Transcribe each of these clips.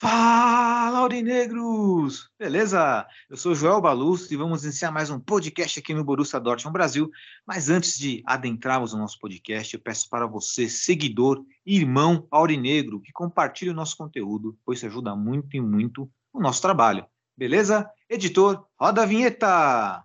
Fala, Aurinegros! Beleza? Eu sou Joel Baluz e vamos iniciar mais um podcast aqui no Borussia Dortmund Brasil. Mas antes de adentrarmos o nosso podcast, eu peço para você, seguidor, irmão aurinegro, que compartilhe o nosso conteúdo, pois isso ajuda muito e muito o nosso trabalho. Beleza? Editor, roda a vinheta!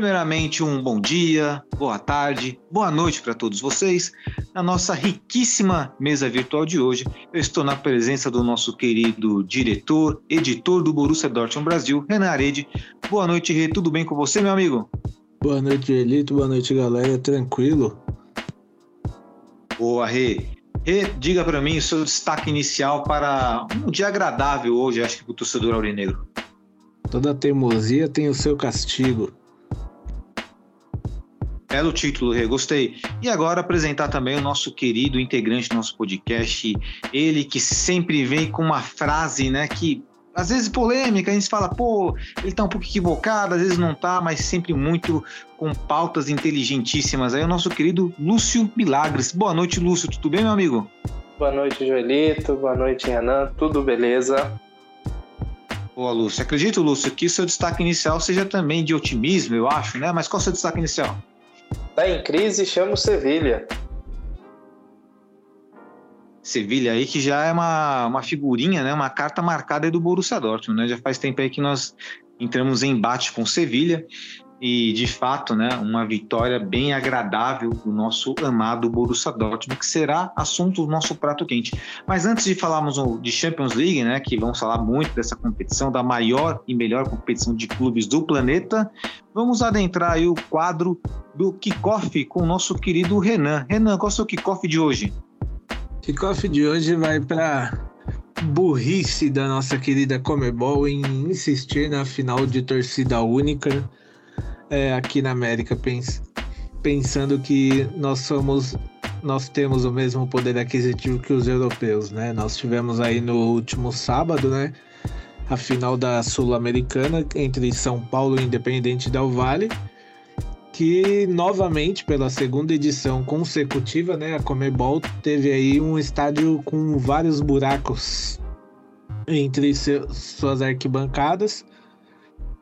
Primeiramente, um bom dia, boa tarde, boa noite para todos vocês. Na nossa riquíssima mesa virtual de hoje, eu estou na presença do nosso querido diretor, editor do Borussia Dortmund Brasil, Renan Arede. Boa noite, Rê. Tudo bem com você, meu amigo? Boa noite, Elito. Boa noite, galera. Tranquilo? Boa, Rê. Rê, diga para mim o seu destaque inicial para um dia agradável hoje, acho que para o torcedor aurinegro. Toda teimosia tem o seu castigo. Belo título, Rê, gostei. E agora apresentar também o nosso querido integrante do nosso podcast, ele que sempre vem com uma frase, né, que às vezes polêmica, a gente fala, pô, ele tá um pouco equivocado, às vezes não tá, mas sempre muito com pautas inteligentíssimas. Aí o nosso querido Lúcio Milagres. Boa noite, Lúcio, tudo bem, meu amigo? Boa noite, Joelito. Boa noite, Renan. Tudo beleza? Boa, Lúcio. Acredito, Lúcio, que seu destaque inicial seja também de otimismo, eu acho, né? Mas qual é o seu destaque inicial? Tá em crise, chama o Sevilha. Sevilha aí, que já é uma, uma figurinha, né? Uma carta marcada do Borussia Dortmund, né? Já faz tempo aí que nós entramos em embate com Sevilha e, de fato, né? Uma vitória bem agradável do nosso amado Borussia Dortmund, que será assunto do nosso prato quente. Mas antes de falarmos de Champions League, né? Que vamos falar muito dessa competição, da maior e melhor competição de clubes do planeta, vamos adentrar aí o quadro do kickoff com o nosso querido Renan. Renan, qual é o seu kickoff de hoje? Kickoff de hoje vai para burrice da nossa querida Comebol em insistir na final de torcida única é, aqui na América, pens pensando que nós somos nós temos o mesmo poder aquisitivo que os europeus, né? Nós tivemos aí no último sábado, né, a final da Sul-Americana entre São Paulo e Independente Del Valle, que novamente pela segunda edição consecutiva, né, a Comebol teve aí um estádio com vários buracos entre suas arquibancadas,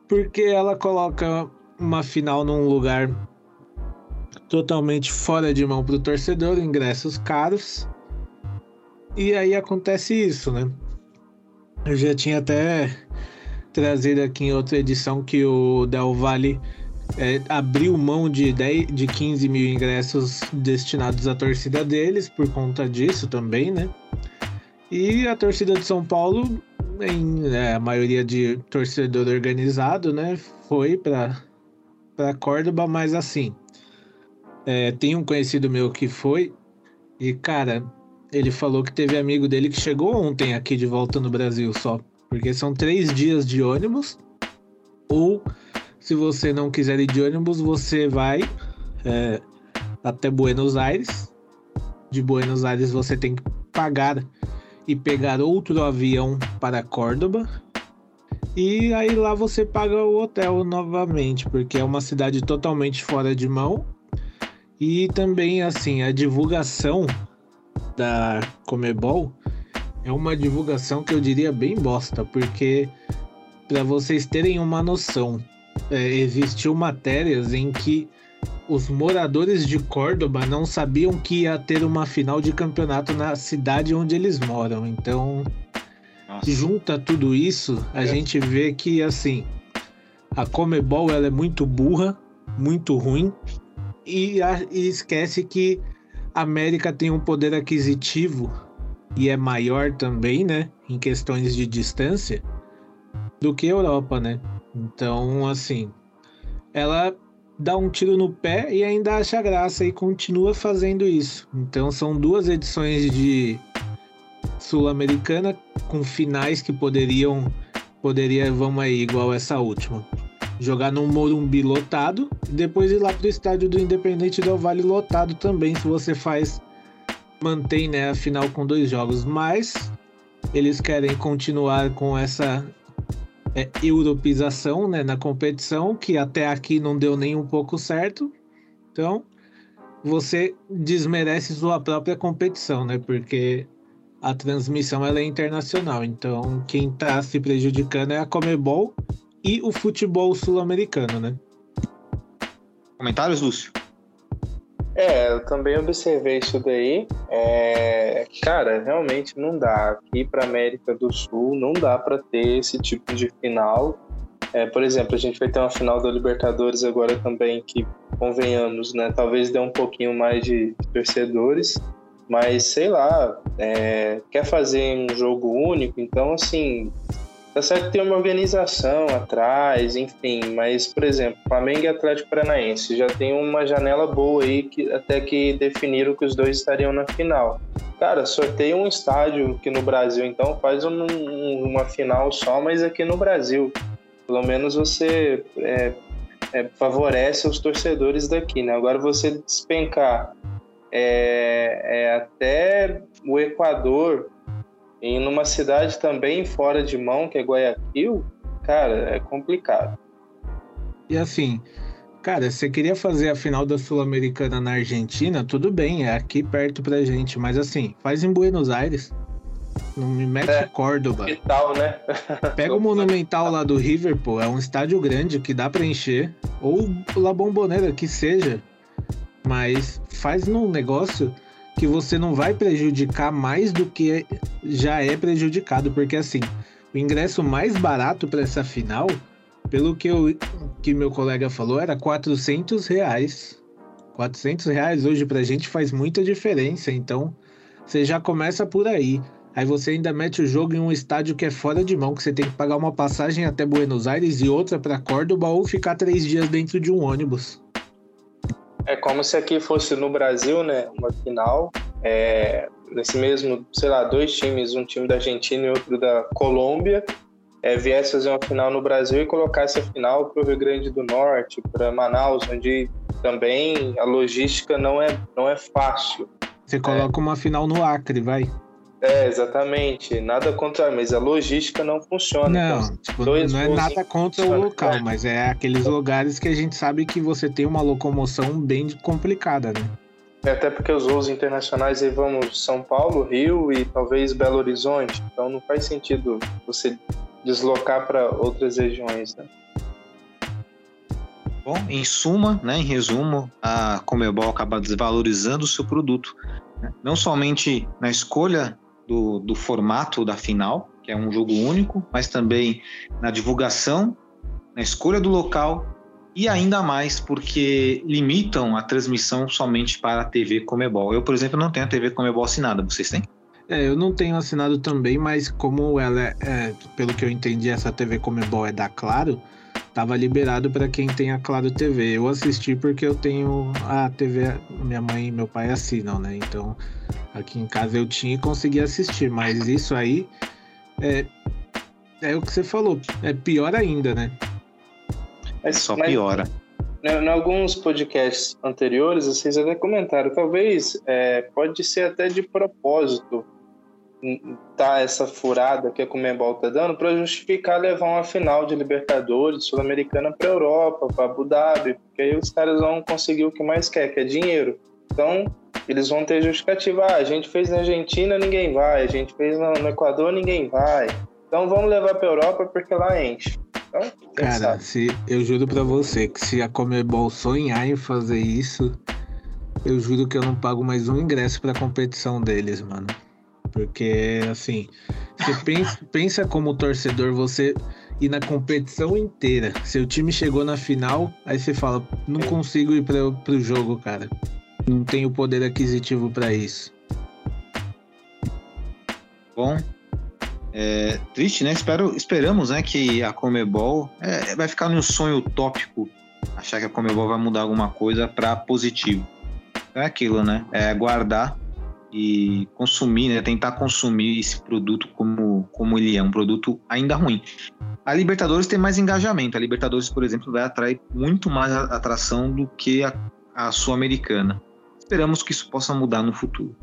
porque ela coloca uma final num lugar totalmente fora de mão para o torcedor, ingressos caros. E aí acontece isso, né? Eu já tinha até trazido aqui em outra edição que o Del Valle é, abriu mão de, 10, de 15 mil ingressos destinados à torcida deles por conta disso também, né? E a torcida de São Paulo, em é, a maioria de torcedor organizado, né? Foi para para Córdoba, mas assim, é, tem um conhecido meu que foi e cara, ele falou que teve amigo dele que chegou ontem aqui de volta no Brasil só, porque são três dias de ônibus ou se você não quiser ir de ônibus, você vai é, até Buenos Aires. De Buenos Aires você tem que pagar e pegar outro avião para Córdoba. E aí lá você paga o hotel novamente, porque é uma cidade totalmente fora de mão. E também assim, a divulgação da Comebol é uma divulgação que eu diria bem bosta, porque para vocês terem uma noção, é, existiu matérias em que os moradores de Córdoba não sabiam que ia ter uma final de campeonato na cidade onde eles moram. Então, Nossa. junta tudo isso, a gente vê que assim, a Comebol ela é muito burra, muito ruim e, a- e esquece que a América tem um poder aquisitivo e é maior também, né, em questões de distância do que a Europa, né? Então, assim, ela dá um tiro no pé e ainda acha graça e continua fazendo isso. Então, são duas edições de Sul-Americana com finais que poderiam poderia vamos aí igual essa última. Jogar num Morumbi lotado e depois ir lá pro estádio do Independente Del Vale lotado também, se você faz mantém, né, a final com dois jogos, mas eles querem continuar com essa é, europeização, né, na competição, que até aqui não deu nem um pouco certo. Então, você desmerece sua própria competição, né? Porque a transmissão ela é internacional. Então, quem tá se prejudicando é a Comebol e o futebol sul-americano, né? Comentários, Lúcio? É, eu também observei isso daí. É, cara, realmente não dá. Aqui para América do Sul não dá para ter esse tipo de final. É, por exemplo, a gente vai ter uma final da Libertadores agora também que, convenhamos, né? Talvez dê um pouquinho mais de torcedores, mas sei lá, é, quer fazer um jogo único, então assim, Tá certo que tem uma organização atrás, enfim, mas, por exemplo, Flamengo e Atlético Paranaense já tem uma janela boa aí que até que definiram que os dois estariam na final. Cara, sorteia um estádio aqui no Brasil, então faz um- uma final só, mas aqui no Brasil. Pelo menos você é, é, favorece os torcedores daqui, né? Agora você despencar é, é, até o Equador em numa cidade também fora de mão, que é Guayaquil, cara, é complicado. E assim, cara, você queria fazer a final da Sul-Americana na Argentina, tudo bem, é aqui perto pra gente, mas assim, faz em Buenos Aires. Não me mete É. Córdoba. Que tal, né? Pega o Monumental lá do River, pô, é um estádio grande que dá pra encher. Ou La Bombonera, que seja. Mas faz num negócio que você não vai prejudicar mais do que já é prejudicado. Porque assim, o ingresso mais barato pra essa final, pelo que, eu, que meu colega falou, era 400 reais. 400 reais hoje pra gente faz muita diferença. Então, você já começa por aí. Aí você ainda mete o jogo em um estádio que é fora de mão, que você tem que pagar uma passagem até Buenos Aires e outra para Córdoba ou ficar três dias dentro de um ônibus. É como se aqui fosse no Brasil, né? Uma final. É, nesse mesmo, sei lá, dois times, um time da Argentina e outro da Colômbia, é, viesse fazer uma final no Brasil e colocasse a final para o Rio Grande do Norte, para Manaus, onde também a logística não é, não é fácil. Você coloca uma final no Acre, vai. É, exatamente. Nada contra, mas a logística não funciona. Não, Então, tipo, não é nada contra o local, mas é aqueles lugares que a gente sabe que você tem uma locomoção bem complicada, né? É, Até porque os voos internacionais aí vamos São Paulo, Rio e talvez Belo Horizonte. Então não faz sentido você deslocar para outras regiões, né? Bom, em suma, né, em resumo, a Comebol acaba desvalorizando o seu produto, né? não somente na escolha do, do formato da final, que é um jogo único, mas também na divulgação, na escolha do local e ainda mais porque limitam a transmissão somente para a TV Comebol. Eu, por exemplo, não tenho a TV Comebol assinada, vocês têm? É, eu não tenho assinado também, mas como ela é, é, pelo que eu entendi, essa TV Comebol é da Claro, tava liberado para quem tem a Claro TV. Eu assisti porque eu tenho a TV, minha mãe e meu pai assinam, né? Então, aqui em casa eu tinha e consegui assistir, mas isso aí é, é o que você falou, é pior ainda, né? Mas, Só mas, piora. Em alguns podcasts anteriores, vocês até comentaram, talvez é, pode ser até de propósito tá essa furada que a Comembol tá dando para justificar levar uma final de Libertadores Sul-Americana para Europa, para Abu Dhabi, porque aí os caras vão conseguir o que mais quer, que é dinheiro. Então, eles vão ter justificativa. Ah, a gente fez na Argentina, ninguém vai. A gente fez no, Equador, ninguém vai. Então vamos levar para Europa porque lá enche. Então, Cara, sabe? se, eu juro pra você que se a Comebol sonhar em fazer isso, eu juro que eu não pago mais um ingresso pra competição deles, mano. Porque, assim, Você pensa, pensa como torcedor, você ir na competição inteira. Seu time chegou na final, aí você fala, não consigo ir para o jogo, cara. Não tenho poder aquisitivo para isso. Bom, é, triste, né? Espero, esperamos né, que a Comebol é, vai ficar num sonho utópico achar que a Comebol vai mudar alguma coisa para positivo. É aquilo, né? É guardar e consumir, né? Tentar consumir esse produto como, como ele é, um produto ainda ruim. A Libertadores tem mais engajamento. A Libertadores, por exemplo, vai atrair muito mais atração do que a, a Sul-Americana. Esperamos que isso possa mudar no futuro.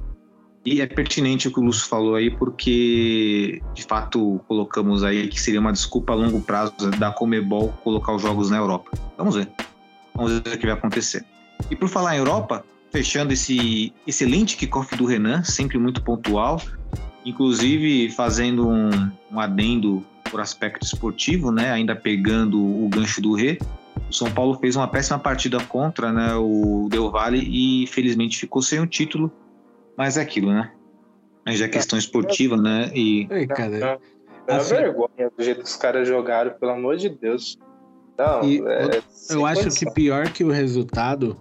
E é pertinente o que o Lúcio falou aí, porque de fato colocamos aí que seria uma desculpa a longo prazo da Comebol colocar os jogos na Europa. Vamos ver. Vamos ver o que vai acontecer. E por falar em Europa, fechando esse excelente kickoff do Renan, sempre muito pontual, inclusive fazendo um, um adendo por aspecto esportivo, né? Ainda pegando o gancho do Rê. O São Paulo fez uma péssima partida contra né, o Del Valle e felizmente ficou sem o título mas é aquilo, né? Mas já é questão esportiva, né? E. Ei, cara. É uma assim, vergonha do jeito que os caras jogaram, pelo amor de Deus. Não, é, eu acho condição. que pior que o resultado.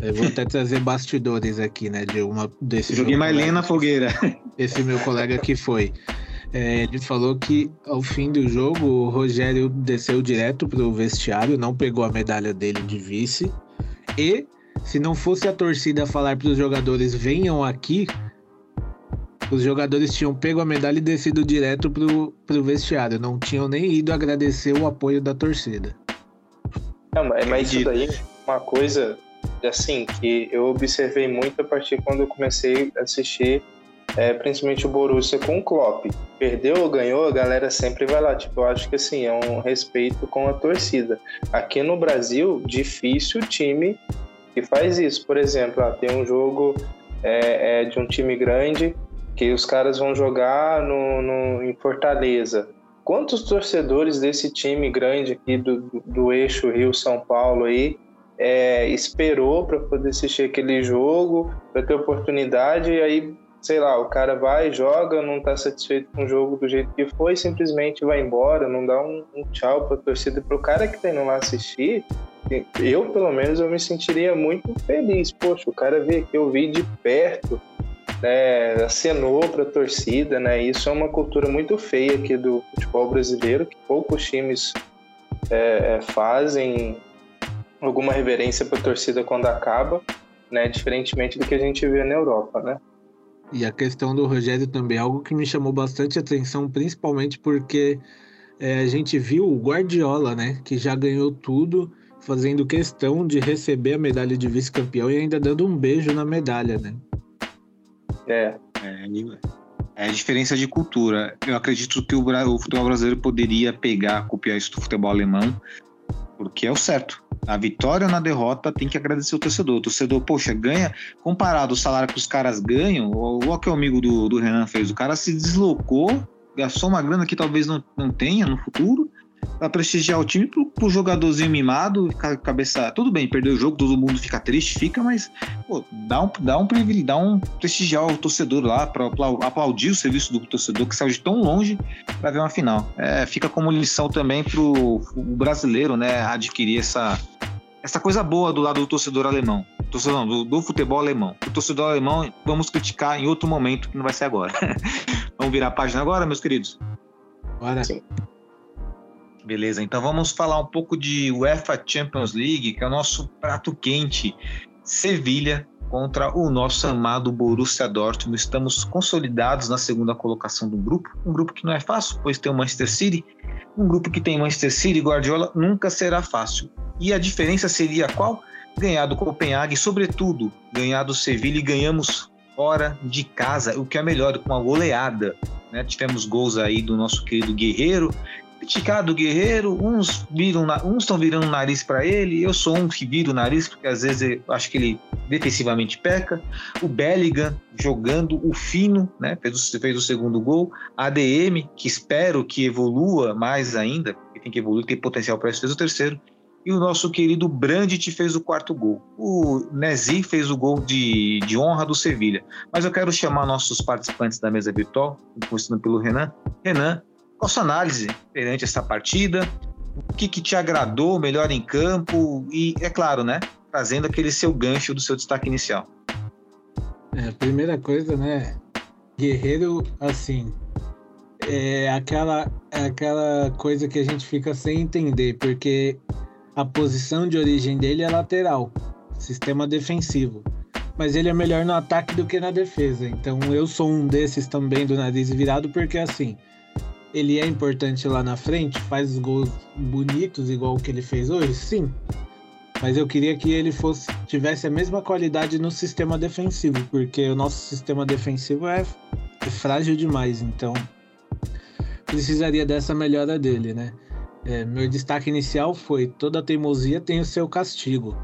Eu vou até trazer bastidores aqui, né? De uma desse. Joguei mais lenha na fogueira. Esse meu colega que foi. É, ele falou que ao fim do jogo o Rogério desceu direto pro vestiário, não pegou a medalha dele de vice e se não fosse a torcida falar para os jogadores venham aqui, os jogadores tinham pego a medalha e descido direto pro, pro vestiário. Não tinham nem ido agradecer o apoio da torcida. Não, mas isso daí é uma coisa assim que eu observei muito a partir quando eu comecei a assistir é, principalmente o Borussia com o Klopp. Perdeu ou ganhou, a galera sempre vai lá. Tipo, eu acho que assim, é um respeito com a torcida. Aqui no Brasil, difícil o time que faz isso. Por exemplo, ah, tem um jogo é, é, de um time grande que os caras vão jogar no, no, em Fortaleza. Quantos torcedores desse time grande aqui do, do, do eixo Rio-São Paulo aí é, esperou para poder assistir aquele jogo, para ter oportunidade, e aí, sei lá, o cara vai, joga, não está satisfeito com o jogo do jeito que foi, simplesmente vai embora, não dá um, um tchau para a torcida. Para o cara que está indo lá assistir, eu, pelo menos, eu me sentiria muito feliz. Poxa, o cara veio aqui, eu vi de perto, né, acenou para a torcida, né? Isso é uma cultura muito feia aqui do futebol brasileiro, que poucos times é, é fazem alguma reverência para a torcida quando acaba, né? Diferentemente do que a gente vê na Europa, né? E a questão do Rogério também é algo que me chamou bastante atenção, principalmente porque é, a gente viu o Guardiola, né? Que já ganhou tudo fazendo questão de receber a medalha de vice-campeão e ainda dando um beijo na medalha, né? É. É, é a diferença de cultura. Eu acredito que o, o futebol brasileiro poderia pegar, copiar isso do futebol alemão, porque é o certo. A vitória ou na derrota tem que agradecer o torcedor. O torcedor, poxa, ganha, comparado o salário que os caras ganham, o que o amigo do, do Renan fez, o cara se deslocou, gastou uma grana que talvez não, não tenha no futuro, para prestigiar o time pro, pro jogadorzinho mimado, cabeça. Tudo bem, perder o jogo, todo mundo fica triste, fica, mas pô, dá um, dá um privilégio, dá um prestigiar o torcedor lá, para aplaudir o serviço do torcedor que saiu de tão longe para ver uma final. É, fica como lição também pro o brasileiro, né, adquirir essa, essa coisa boa do lado do torcedor alemão. Torcedor, do, do futebol alemão. O torcedor alemão, vamos criticar em outro momento, que não vai ser agora. vamos virar a página agora, meus queridos? Bora. Sim. Beleza, então vamos falar um pouco de UEFA Champions League, que é o nosso prato quente. Sevilha contra o nosso amado Borussia Dortmund. Estamos consolidados na segunda colocação do grupo. Um grupo que não é fácil, pois tem o Manchester City. Um grupo que tem Manchester City e Guardiola nunca será fácil. E a diferença seria qual? Ganhar do Copenhague, sobretudo ganhar do Sevilha e ganhamos fora de casa, o que é melhor, com uma goleada. Né? Tivemos gols aí do nosso querido Guerreiro criticado o Guerreiro, uns viram, uns estão virando o nariz para ele, eu sou um que vira o nariz porque às vezes eu acho que ele defensivamente peca. O Bellingham jogando o fino, né? Fez, fez o segundo gol. ADM, que espero que evolua mais ainda, que tem que evoluir, tem potencial para isso, fez o terceiro. e o nosso querido Brandt fez o quarto gol. O Nezi fez o gol de, de honra do Sevilha. Mas eu quero chamar nossos participantes da mesa virtual, começando pelo Renan. Renan, qual sua análise perante essa partida? O que, que te agradou melhor em campo? E, é claro, né? Trazendo aquele seu gancho do seu destaque inicial. É, primeira coisa, né? Guerreiro, assim, é aquela, é aquela coisa que a gente fica sem entender, porque a posição de origem dele é lateral, sistema defensivo. Mas ele é melhor no ataque do que na defesa. Então eu sou um desses também do nariz virado, porque assim, ele é importante lá na frente, faz gols bonitos, igual o que ele fez hoje, sim. Mas eu queria que ele fosse tivesse a mesma qualidade no sistema defensivo, porque o nosso sistema defensivo é, é frágil demais, então precisaria dessa melhora dele, né? É, meu destaque inicial foi toda teimosia tem o seu castigo.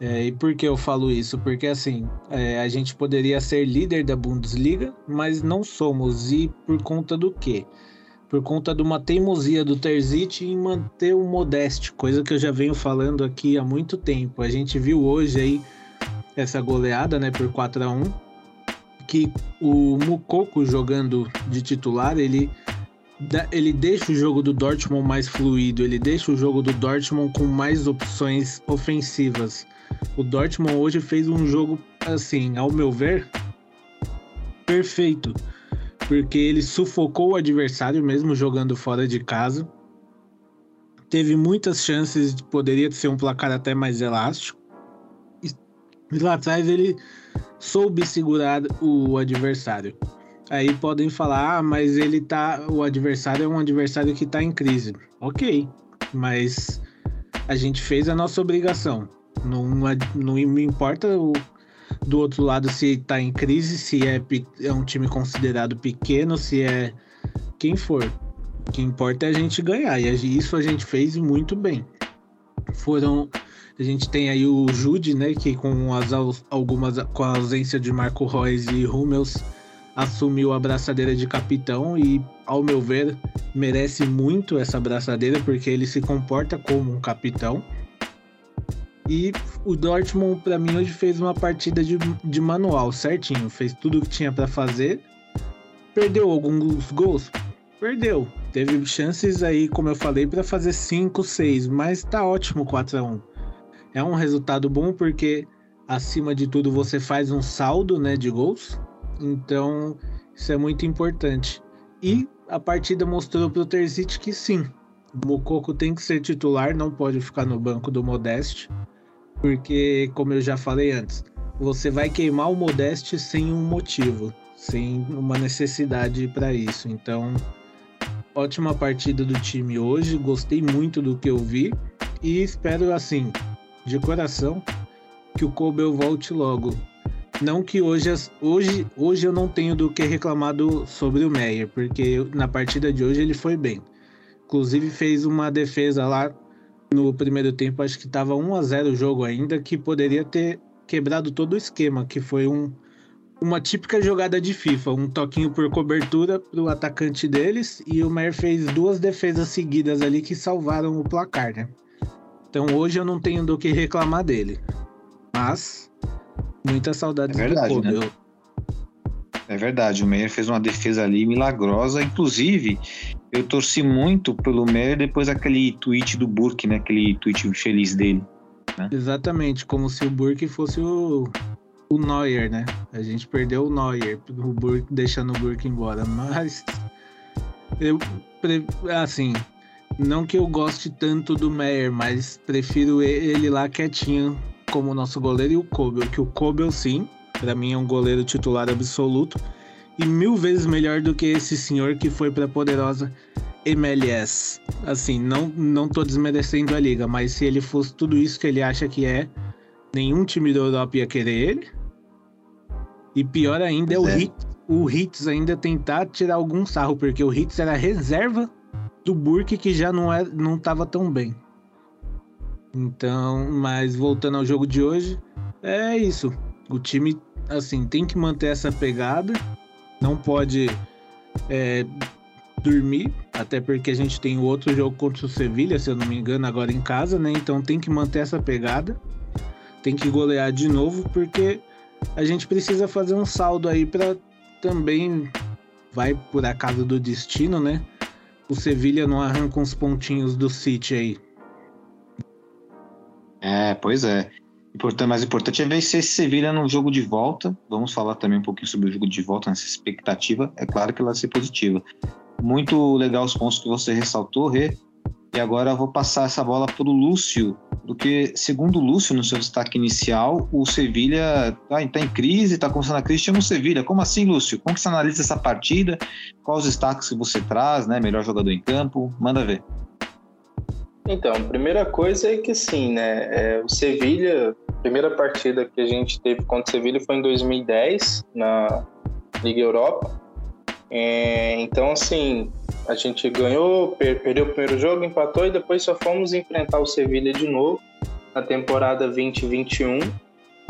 É, e por que eu falo isso? Porque assim, é, a gente poderia ser líder da Bundesliga, mas não somos. E por conta do quê? Por conta de uma teimosia do Terzic em manter o Modeste, coisa que eu já venho falando aqui há muito tempo. A gente viu hoje aí essa goleada, né, por 4 a 1 que o Mukoko jogando de titular, ele ele deixa o jogo do Dortmund mais fluido, ele deixa o jogo do Dortmund com mais opções ofensivas. O Dortmund hoje fez um jogo, assim, ao meu ver, perfeito, porque ele sufocou o adversário mesmo jogando fora de casa. Teve muitas chances, poderia ser um placar até mais elástico. E lá atrás ele soube segurar o adversário. Aí podem falar, ah, mas ele tá. O adversário é um adversário que tá em crise. Ok, mas a gente fez a nossa obrigação. Não, não me importa o, do outro lado se tá em crise, se é, é um time considerado pequeno, se é quem for. O que importa é a gente ganhar. E isso a gente fez muito bem. Foram. A gente tem aí o Jude, né? Que com as algumas. com a ausência de Marco Reus e Hummels assumiu a braçadeira de capitão e, ao meu ver, merece muito essa braçadeira porque ele se comporta como um capitão. E o Dortmund, para mim, hoje fez uma partida de, de manual, certinho. Fez tudo o que tinha para fazer. Perdeu alguns gols? Perdeu. Teve chances aí, como eu falei, para fazer 5, 6, mas tá ótimo 4 a 1 É um resultado bom porque, acima de tudo, você faz um saldo né, de gols então, isso é muito importante. E a partida mostrou para o Terzic que sim, o Mococo tem que ser titular, não pode ficar no banco do Modeste, porque, como eu já falei antes, você vai queimar o Modeste sem um motivo, sem uma necessidade para isso. Então, ótima partida do time hoje, gostei muito do que eu vi e espero, assim, de coração, que o Kobel volte logo. Não que hoje, hoje, hoje eu não tenho do que reclamar sobre o Meyer, porque na partida de hoje ele foi bem. Inclusive fez uma defesa lá no primeiro tempo, acho que estava 1 a 0 o jogo ainda, que poderia ter quebrado todo o esquema, que foi um, uma típica jogada de FIFA, um toquinho por cobertura para o atacante deles, e o Meyer fez duas defesas seguidas ali que salvaram o placar, né? Então hoje eu não tenho do que reclamar dele. Mas Muita saudade é verdade, do Kobe. Né? É verdade, o Meyer fez uma defesa ali milagrosa. Inclusive, eu torci muito pelo Meyer depois daquele tweet do Burke, né? Aquele tweet feliz dele. Né? Exatamente, como se o Burke fosse o, o Neuer, né? A gente perdeu o Neuer, o Burke deixando o Burke embora. Mas eu assim, não que eu goste tanto do Meyer, mas prefiro ele lá quietinho como nosso goleiro e o Kobel, que o Kobel sim, para mim é um goleiro titular absoluto e mil vezes melhor do que esse senhor que foi para poderosa MLS. Assim, não não tô desmerecendo a liga, mas se ele fosse tudo isso que ele acha que é, nenhum time da Europa ia querer ele. E pior ainda é o, é. Hit, o Hits ainda tentar tirar algum sarro, porque o Hits era reserva do Burke que já não, é, não tava tão bem. Então, mas voltando ao jogo de hoje, é isso. O time, assim, tem que manter essa pegada, não pode é, dormir, até porque a gente tem outro jogo contra o Sevilha, se eu não me engano, agora em casa, né? Então tem que manter essa pegada, tem que golear de novo, porque a gente precisa fazer um saldo aí para também vai por acaso do destino, né? O Sevilha não arranca uns pontinhos do City aí. É, pois é. Importante, mas o importante é vencer esse Sevilha no jogo de volta. Vamos falar também um pouquinho sobre o jogo de volta, nessa expectativa. É claro que ela vai ser positiva. Muito legal os pontos que você ressaltou, Rê. E agora eu vou passar essa bola para o Lúcio, porque, segundo o Lúcio, no seu destaque inicial, o Sevilha está tá em crise, está começando a crise, chama o Sevilha. Como assim, Lúcio? Como que você analisa essa partida? Quais os destaques que você traz, né? Melhor jogador em campo? Manda ver. Então, a primeira coisa é que sim, né? É, o Sevilha, a primeira partida que a gente teve contra o Sevilha foi em 2010, na Liga Europa. É, então, assim, a gente ganhou, per perdeu o primeiro jogo, empatou e depois só fomos enfrentar o Sevilha de novo na temporada 2021,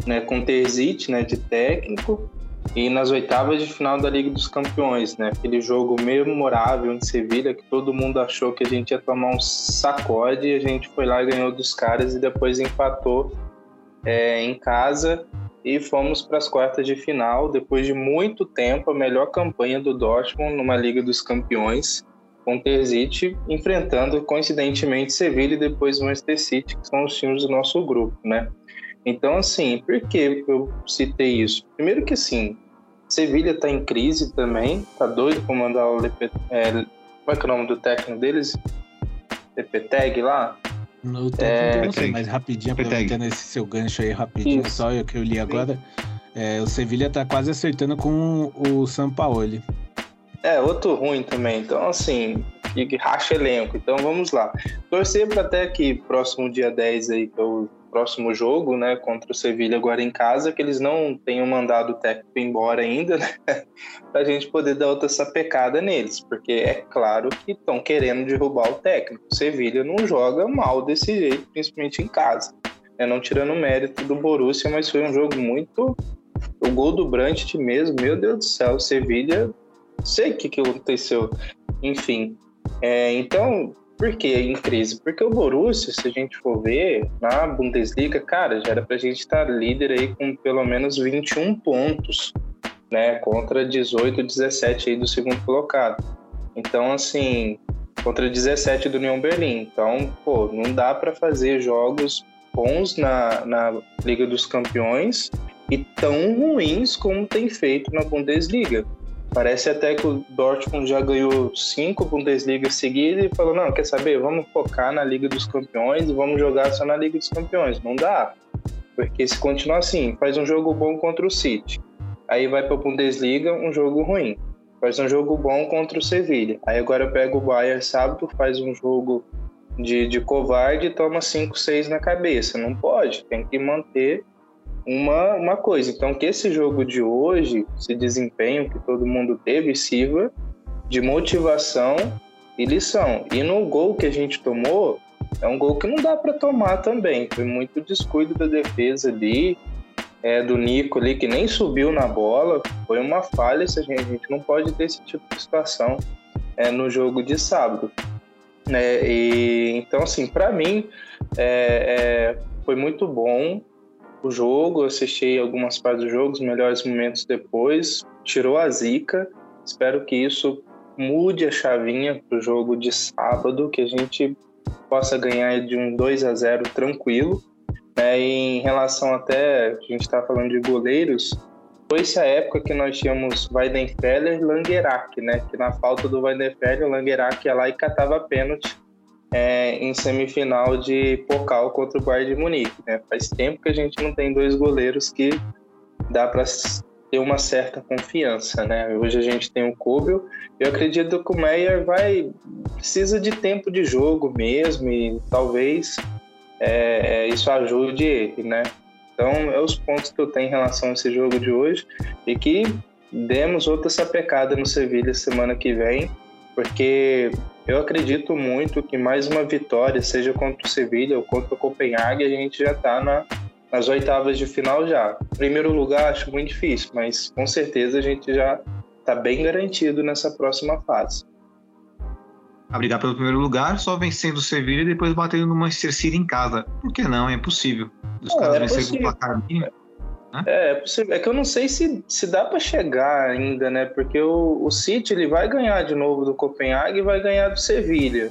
né, com Terzic, né, de técnico, e nas oitavas de final da Liga dos Campeões, né, aquele jogo memorável em Sevilha que todo mundo achou que a gente ia tomar um sacode e a gente foi lá e ganhou dos caras e depois empatou é, em casa e fomos para as quartas de final, depois de muito tempo, a melhor campanha do Dortmund numa Liga dos Campeões, com Terzic enfrentando, coincidentemente, Sevilha e depois Manchester City, que são os times do nosso grupo, né? Então, assim, por que eu citei isso? Primeiro que, assim, Sevilha está em crise também, tá doido para mandar o Lepe, é, como é que é o nome do técnico deles? Lepeteg lá? No técnico, é, mas rapidinho, aproveitando esse seu gancho aí, rapidinho, Isso. só o que eu li agora. É, o Sevilha tá quase acertando com o Sampaoli. É, outro ruim também. Então, assim, que racha elenco. Então, vamos lá. Torcer para até que próximo dia 10 aí, que o próximo jogo, né, contra o Sevilha agora em casa, que eles não tenham mandado o técnico embora ainda, né, para a gente poder dar outra sapecada neles, porque é claro que estão querendo derrubar o técnico. O Sevilha não joga mal desse jeito, principalmente em casa. É, não tirando o mérito do Borussia, mas foi um jogo muito. O gol do Brandt mesmo, meu Deus do céu, o Sevilha, sei o que, que aconteceu. Enfim, é, então por que em crise? Porque o Borussia, se a gente for ver, na Bundesliga, cara, já era pra gente estar líder aí com pelo menos 21 pontos, né? Contra 18, 17 aí do segundo colocado. Então, assim, contra 17 do União Berlim. Então, pô, não dá para fazer jogos bons na, na Liga dos Campeões e tão ruins como tem feito na Bundesliga. Parece até que o Dortmund já ganhou cinco Bundesliga seguidas e falou: não, quer saber? Vamos focar na Liga dos Campeões e vamos jogar só na Liga dos Campeões. Não dá. Porque se continuar assim, faz um jogo bom contra o City, aí vai para a Bundesliga, um jogo ruim. Faz um jogo bom contra o Sevilha. Aí agora pega o Bayern sábado, faz um jogo de, de covarde e toma 5, 6 na cabeça. Não pode, tem que manter uma, uma coisa. Então, que esse jogo de hoje, esse desempenho que todo mundo teve, sirva de motivação e lição. E no gol que a gente tomou, é um gol que não dá para tomar também. Foi muito descuido da defesa ali, é, do Nico ali, que nem subiu na bola. Foi uma falha. A gente, a gente não pode ter esse tipo de situação é, no jogo de sábado. É, e, então, assim, para mim, é, é, foi muito bom o jogo, assisti algumas partes do jogo, os melhores momentos depois, tirou a zica. Espero que isso mude a chavinha para o jogo de sábado, que a gente possa ganhar de um 2 a 0 tranquilo. É, em relação até, a gente está falando de goleiros, foi-se a época que nós tínhamos Weidenfeller e Langerak, né? Que na falta do Weidenfeller, o Langerak ia lá e catava pênalti é, em semifinal de Pokal contra o Bayern de Munique. Né? Faz tempo que a gente não tem dois goleiros que dá para ter uma certa confiança, né? Hoje a gente tem o Kobel. Eu acredito que o Meyer vai precisa de tempo de jogo mesmo e talvez é, isso ajude ele, né? Então, é os pontos que eu tenho em relação a esse jogo de hoje e que demos outra sapecada no Sevilha semana que vem, porque eu acredito muito que mais uma vitória, seja contra o Sevilha ou contra o Copenhague, a gente já está na, nas oitavas de final já. Primeiro lugar, acho muito difícil, mas com certeza a gente já está bem garantido nessa próxima fase. a brigar pelo primeiro lugar, só vencendo o Sevilha e depois batendo no Manchester City em casa. Por que não? É impossível. Os Não, caras é vencerem com o placar mínimo. É, é possível. É que eu não sei se, se dá para chegar ainda, né? Porque o, o City ele vai ganhar de novo do Copenhague e vai ganhar do Sevilha.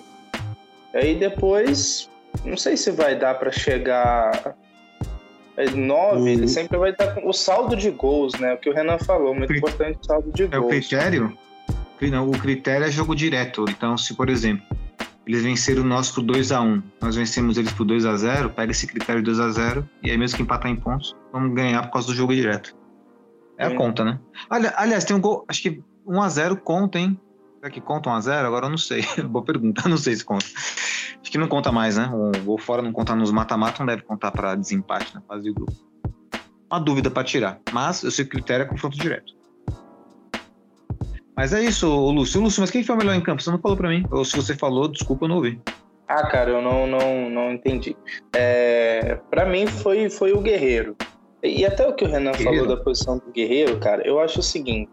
Aí depois, não sei se vai dar para chegar. É, nove, O- ele sempre vai estar com o saldo de gols, né? O que o Renan falou, muito Cri- importante o saldo de É o gols. critério? Não, o critério é jogo direto. Então, se, por exemplo, eles venceram nós por 2x1, nós vencemos eles por 2x0, pega esse critério 2x0 e aí mesmo que empatar em pontos, vamos ganhar por causa do jogo direto. É a Sim. conta, né? Ali- aliás, tem um gol, acho que 1x0 conta, hein? Será que conta 1x0? Agora eu não sei. Boa pergunta, não sei se conta. Acho que não conta mais, né? O gol fora não conta nos mata-mata, não deve contar para desempate na fase de grupo. Uma dúvida para tirar, mas eu sei que o critério é confronto direto. Mas é isso, Lúcio. Lúcio, mas quem foi o melhor em campo? Você não falou pra mim. Ou se você falou, desculpa, eu não ouvi. Ah, cara, eu não, não, não entendi. É, para mim foi, foi o Guerreiro. E até o que o Renan Guerreiro? falou da posição do Guerreiro, cara, eu acho o seguinte: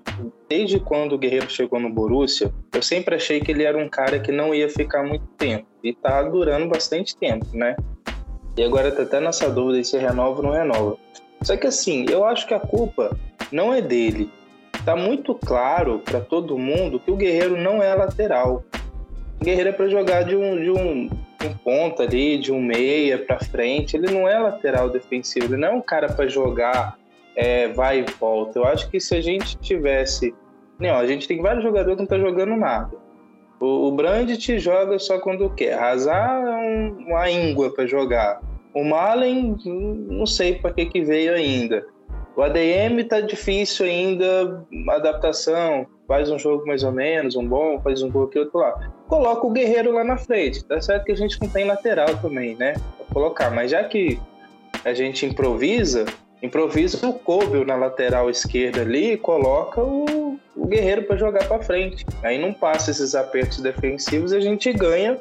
desde quando o Guerreiro chegou no Borussia, eu sempre achei que ele era um cara que não ia ficar muito tempo. E tá durando bastante tempo, né? E agora tá até nessa dúvida se renova ou não renova. Só que assim, eu acho que a culpa não é dele. Tá muito claro pra todo mundo que o Guerreiro não é lateral. O Guerreiro é pra jogar de um, de um, um ponta ali, de um meia pra frente. Ele não é lateral defensivo, ele não é um cara pra jogar é, vai e volta. Eu acho que se a gente tivesse. Não, a gente tem vários jogadores que não tá jogando nada. O, o Brandt joga só quando quer. Hazard é um, uma íngua pra jogar. O Malen, não sei pra que que veio ainda. O ADM tá difícil ainda, adaptação. Faz um jogo mais ou menos, um bom, faz um gol aqui, outro lá. Coloca o Guerreiro lá na frente. Tá certo que a gente não tem lateral também, né? Pra colocar. Mas já que a gente improvisa, improvisa o Kobel na lateral esquerda ali e coloca o, o Guerreiro para jogar para frente. Aí não passa esses apertos defensivos e a gente ganha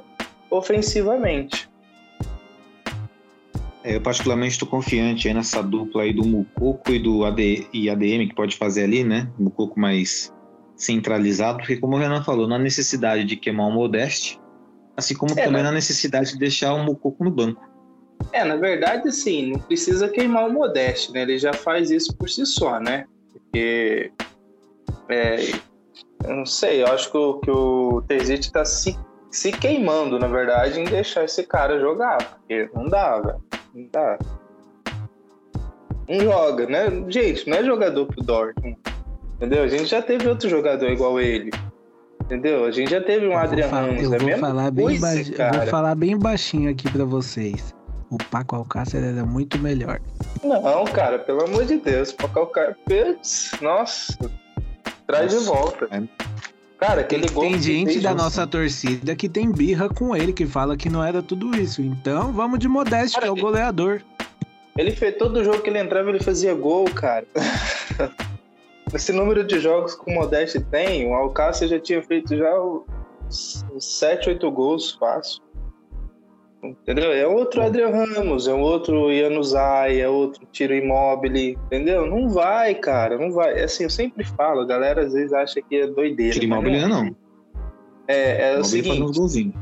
ofensivamente. É, eu particularmente estou confiante nessa dupla aí do Mucoco e do AD, e ADM que pode fazer ali, né? Mucoco mais centralizado, porque como o Renan falou, na necessidade de queimar o Modeste, assim como É, também né? na necessidade de deixar o Mucoco no banco. É, na verdade, sim, não precisa queimar o Modeste, né? Ele já faz isso por si só, né? Porque. é, eu não sei, eu acho que o, que o Terzic está se, se queimando, na verdade, em deixar esse cara jogar, porque não dá, velho. Não dá. Não joga, né? Gente, não é jogador pro Dortmund. Entendeu? A gente já teve outro jogador igual ele. Entendeu? A gente já teve um Eu vou Adrian fa- Ramos. eu é vou falar bem coisa, baixinho, eu cara. vou falar bem baixinho aqui pra vocês. O Paco Alcácer era muito melhor. Não, cara, pelo amor de Deus, Pacal Carpets, nossa, traz de Nossa, volta. é. Cara, aquele gol. Tem gente da no- nossa torcida que tem birra com ele, que fala que não era tudo isso. Então vamos de Modeste, que é o goleador. Ele fez todo jogo que ele entrava, ele fazia gol, cara. Esse número de jogos que o Modeste tem, o Alcácer já tinha feito já uns 7, 8 gols fácil. Entendeu? É outro Adrian Ramos, é outro Januzaj, é outro Tiro Immobile, entendeu? Não vai, cara, não vai. É Assim, eu sempre falo, a galera às vezes acha que é doideira. Mas imóvel não. É, é o Imóvel fazendo seguinte,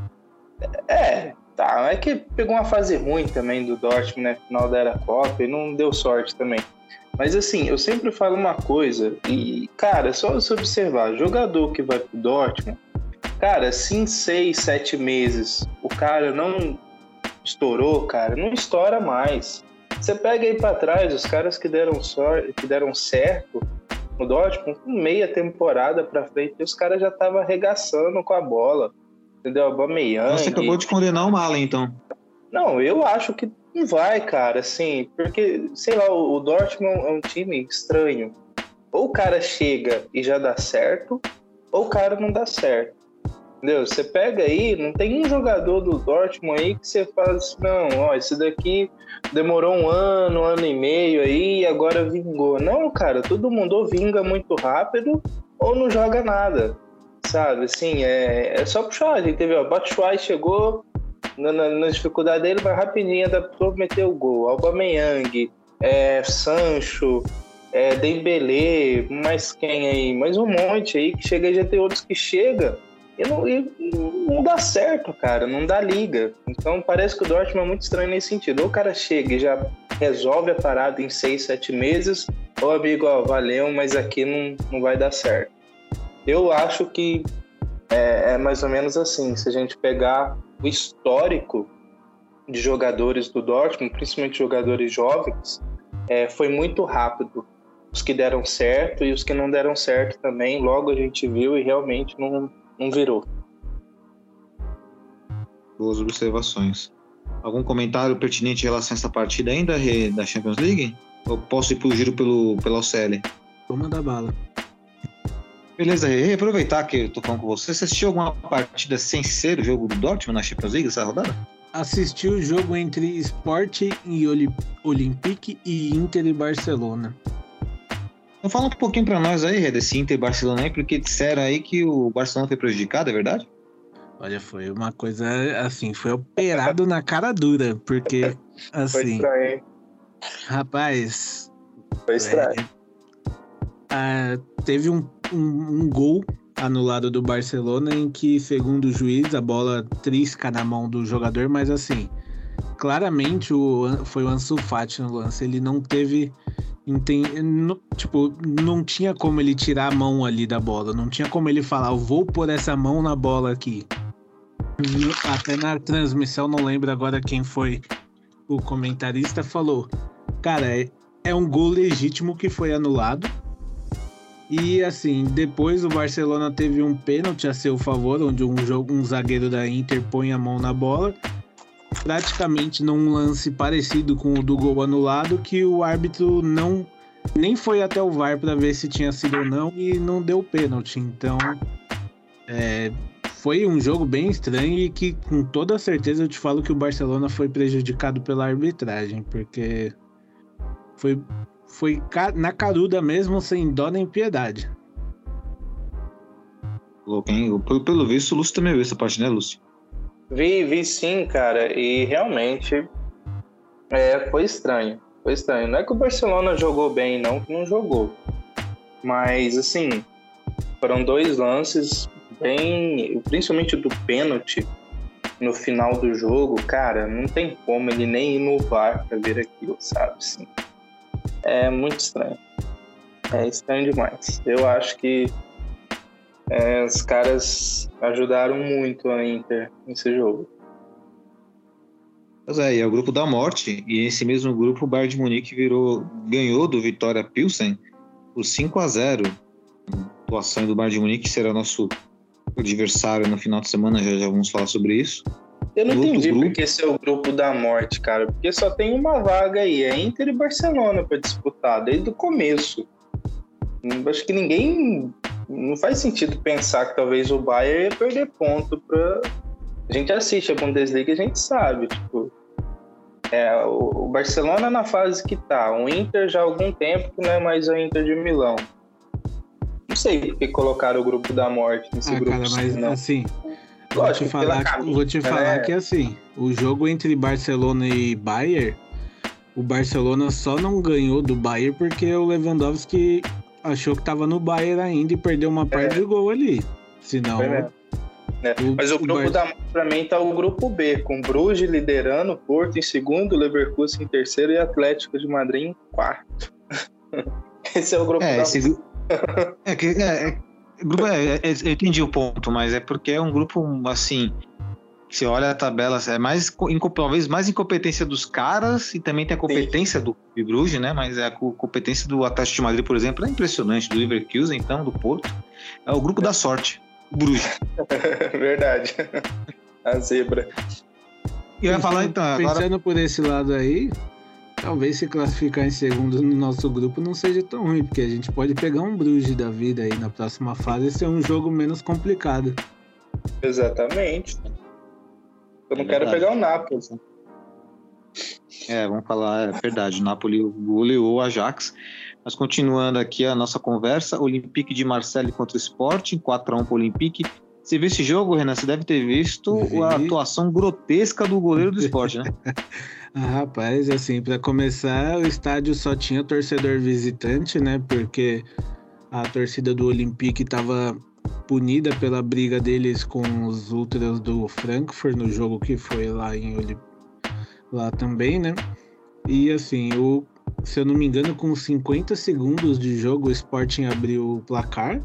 é, tá. É que pegou uma fase ruim também do Dortmund, né? Final da era Copa e não deu sorte também. Mas assim, eu sempre falo uma coisa, e, cara, só você observar, jogador que vai pro Dortmund, cara, se em seis, sete meses o cara não estourou, cara, não estoura mais. Você pega aí pra trás os caras que deram sorte, que deram certo no Dortmund, com meia temporada pra frente, os caras já estavam arregaçando com a bola. Entendeu? Aubameyang. Você acabou de condenar o Malen, então. Não, eu acho que não vai, cara, assim, porque, sei lá, o Dortmund é um time estranho. Ou o cara chega e já dá certo, ou o cara não dá certo. Entendeu? Você pega aí, não tem um jogador do Dortmund aí que você fala assim, não, ó, esse daqui demorou um ano, um ano e meio aí e agora vingou. Não, cara, todo mundo ou vinga muito rápido ou não joga nada. Sabe, assim, é, é só puxar. A gente teve, ó, Batshuayi chegou, na, na, na dificuldade dele, mas rapidinho adaptou, meteu o gol. Aubameyang, é, Sancho, é, Dembélé, mais quem aí? Mais um monte aí que chega e já tem outros que chega E não, e não dá certo, cara, não dá liga. Então parece que o Dortmund é muito estranho nesse sentido. Ou o cara chega e já resolve a parada em seis, sete meses, ou amigo, ó, valeu, mas aqui não, não vai dar certo. Eu acho que é, é mais ou menos assim. Se a gente pegar o histórico de jogadores do Dortmund, principalmente jogadores jovens, é, foi muito rápido. Os que deram certo e os que não deram certo também, logo a gente viu e realmente não, não virou. Boas observações. Algum comentário pertinente em relação a essa partida ainda da Champions League? Ou posso ir pro giro pelo, pela OCL? Vou mandar bala. Beleza, e aproveitar que eu tô falando com você, você assistiu alguma partida sem ser o jogo do Dortmund na Champions League essa rodada? Assisti o jogo entre Sport e Olympique e Inter e Barcelona. Então fala um pouquinho para nós aí, desse Inter e Barcelona aí, porque disseram aí que o Barcelona foi prejudicado, é verdade? Olha, foi uma coisa assim, foi operado na cara dura, porque assim. Foi estranho. Rapaz. Foi estranho. É, é, teve um, um, um, gol anulado do Barcelona em que, segundo o juiz, a bola trisca na mão do jogador, mas assim, claramente o, foi o Ansu Fati no lance. Ele não teve. Tipo, não tinha como ele tirar a mão ali da bola. Não tinha como ele falar, eu vou pôr essa mão na bola aqui. Até na transmissão, não lembro agora quem foi o comentarista, falou: Cara, é, é um gol legítimo que foi anulado. E assim, depois o Barcelona teve um pênalti a seu favor, onde um, jogo, um zagueiro da Inter põe a mão na bola. Praticamente num lance parecido com o do gol anulado, que o árbitro não nem foi até o VAR para ver se tinha sido ou não e não deu pênalti. Então, é, foi um jogo bem estranho e que com toda certeza eu te falo que o Barcelona foi prejudicado pela arbitragem, porque foi, foi na caruda mesmo, sem dó nem piedade. Pelo, pelo visto, o Lúcio também viu essa parte, né, Lúcio? Vi, vi sim, cara, e realmente é, foi estranho. Foi estranho. Não é que o Barcelona jogou bem, não, que não jogou. Mas, assim, foram dois lances bem, principalmente do pênalti no final do jogo, cara, não tem como ele nem inovar para ver aquilo, sabe? Assim, é muito estranho. É estranho demais. Eu acho que é, os caras ajudaram muito a Inter nesse jogo. Pois é, é o grupo da morte, e esse mesmo grupo o Bayern de Munique virou, ganhou do Vitória Pilsen por 5 a 0 atuação do Bayern de Munique será nosso adversário no final de semana, já, já vamos falar sobre isso. Eu não entendi grupo. porque esse é o grupo da morte, cara. Porque só tem uma vaga aí, é Inter e Barcelona para disputar, desde o começo. Acho que ninguém. Não faz sentido pensar que talvez o Bayern ia perder ponto para. A gente assiste a Bundesliga, a gente sabe, tipo. É, o Barcelona na fase que tá, o Inter já há algum tempo que não é mais a Inter de Milão sei porque colocaram o grupo da morte nesse ah, grupo. Cara, mas não. assim. Vou te falar, camisa, vou te falar né? que assim, o jogo entre Barcelona e Bayern, o Barcelona só não ganhou do Bayern porque o Lewandowski achou que tava no Bayern ainda e perdeu uma parte é. do gol ali. Senão. É. É. O, Mas o grupo o Bar... da para mim tá o grupo B, com Bruges liderando, Porto em segundo, Leverkusen em terceiro e Atlético de Madrid em quarto. esse é o grupo é, da esse, é que é, é, é, é, eu entendi o ponto, mas é porque é um grupo assim. Você olha a tabela, é mais talvez mais incompetência dos caras e também tem a competência Sim. do Bruges, né? Mas é a competência do Atlético de Madrid, por exemplo, é impressionante. Do Leverkusen, então, do Porto, é o grupo da sorte, o Bruges. Verdade. A zebra. E eu ia falar então. Agora... Pensando por esse lado aí, talvez se classificar em segundo no nosso grupo não seja tão ruim, porque a gente pode pegar um Bruges da vida aí na próxima fase e ser um jogo menos complicado. Exatamente. Eu não é quero pegar o Napoli. É, vamos falar, é verdade. O Napoli goleou o Ajax. Mas continuando aqui a nossa conversa, Olympique de Marseille contra o Sporting, 4x1 para o Olympique. Você viu esse jogo, Renan? Você deve ter visto Vi. a atuação grotesca do goleiro do esporte, né? ah, rapaz, assim, para começar, o estádio só tinha torcedor visitante, né? Porque a torcida do Olympique estava punida pela briga deles com os ultras do Frankfurt no jogo que foi lá em lá também, né? E assim, o, se eu não me engano, com 50 segundos de jogo, o Sporting abriu o placar.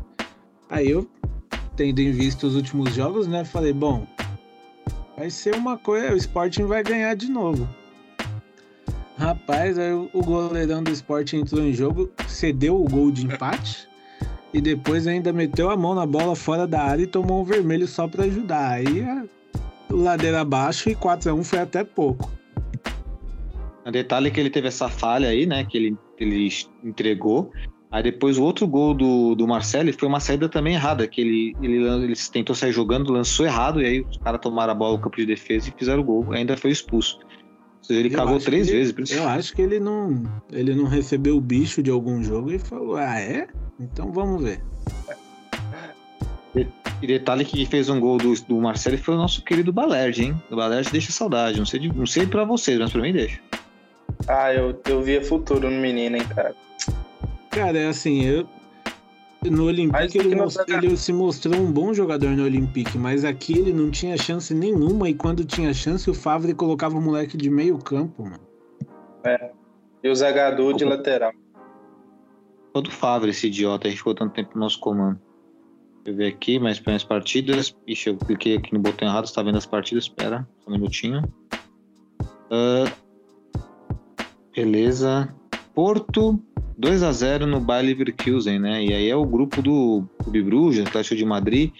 Aí eu, tendo em vista os últimos jogos, né, falei, bom, vai ser uma coisa, o Sporting vai ganhar de novo. Rapaz, aí o goleirão do Sporting entrou em jogo, cedeu o gol de empate e depois ainda meteu a mão na bola fora da área e tomou um vermelho só para ajudar. Aí a ladeira abaixo e 4 a 1 foi até pouco. O detalhe é que ele teve essa falha aí, né? Que ele, ele entregou. Aí depois o outro gol do, do Marcelo foi uma saída também errada, que ele, ele, ele tentou sair jogando, lançou errado, e aí os caras tomaram a bola no campo de defesa e fizeram o gol. Ainda foi expulso. Ele eu cagou três ele, vezes. Eu acho que ele não, ele não recebeu o bicho de algum jogo e falou: Ah, é? Então vamos ver. E detalhe que fez um gol do, do Marcelo foi o nosso querido Balerdi, hein? O Balerdi deixa saudade. Não sei, de, não sei pra vocês, mas pra mim deixa. Ah, eu, eu via futuro no menino, hein, cara. Cara, é assim, eu. No Olympique ele, most... ele, se mostrou um bom jogador no Olympique, mas aqui ele não tinha chance nenhuma e quando tinha chance o Favre colocava o moleque de meio campo, mano. É. E o Zagadou de lateral. Todo Favre, esse idiota, a gente ficou tanto tempo no nosso comando. Deixa eu ver aqui, mais para as partidas. Ixi, eu cliquei aqui no botão errado, você tá vendo as partidas? Espera, só um minutinho. Uh, beleza. Porto 2 a 0 no Bayer Leverkusen, né? E aí é o grupo do Clube Bruges, Atlético de Madrid.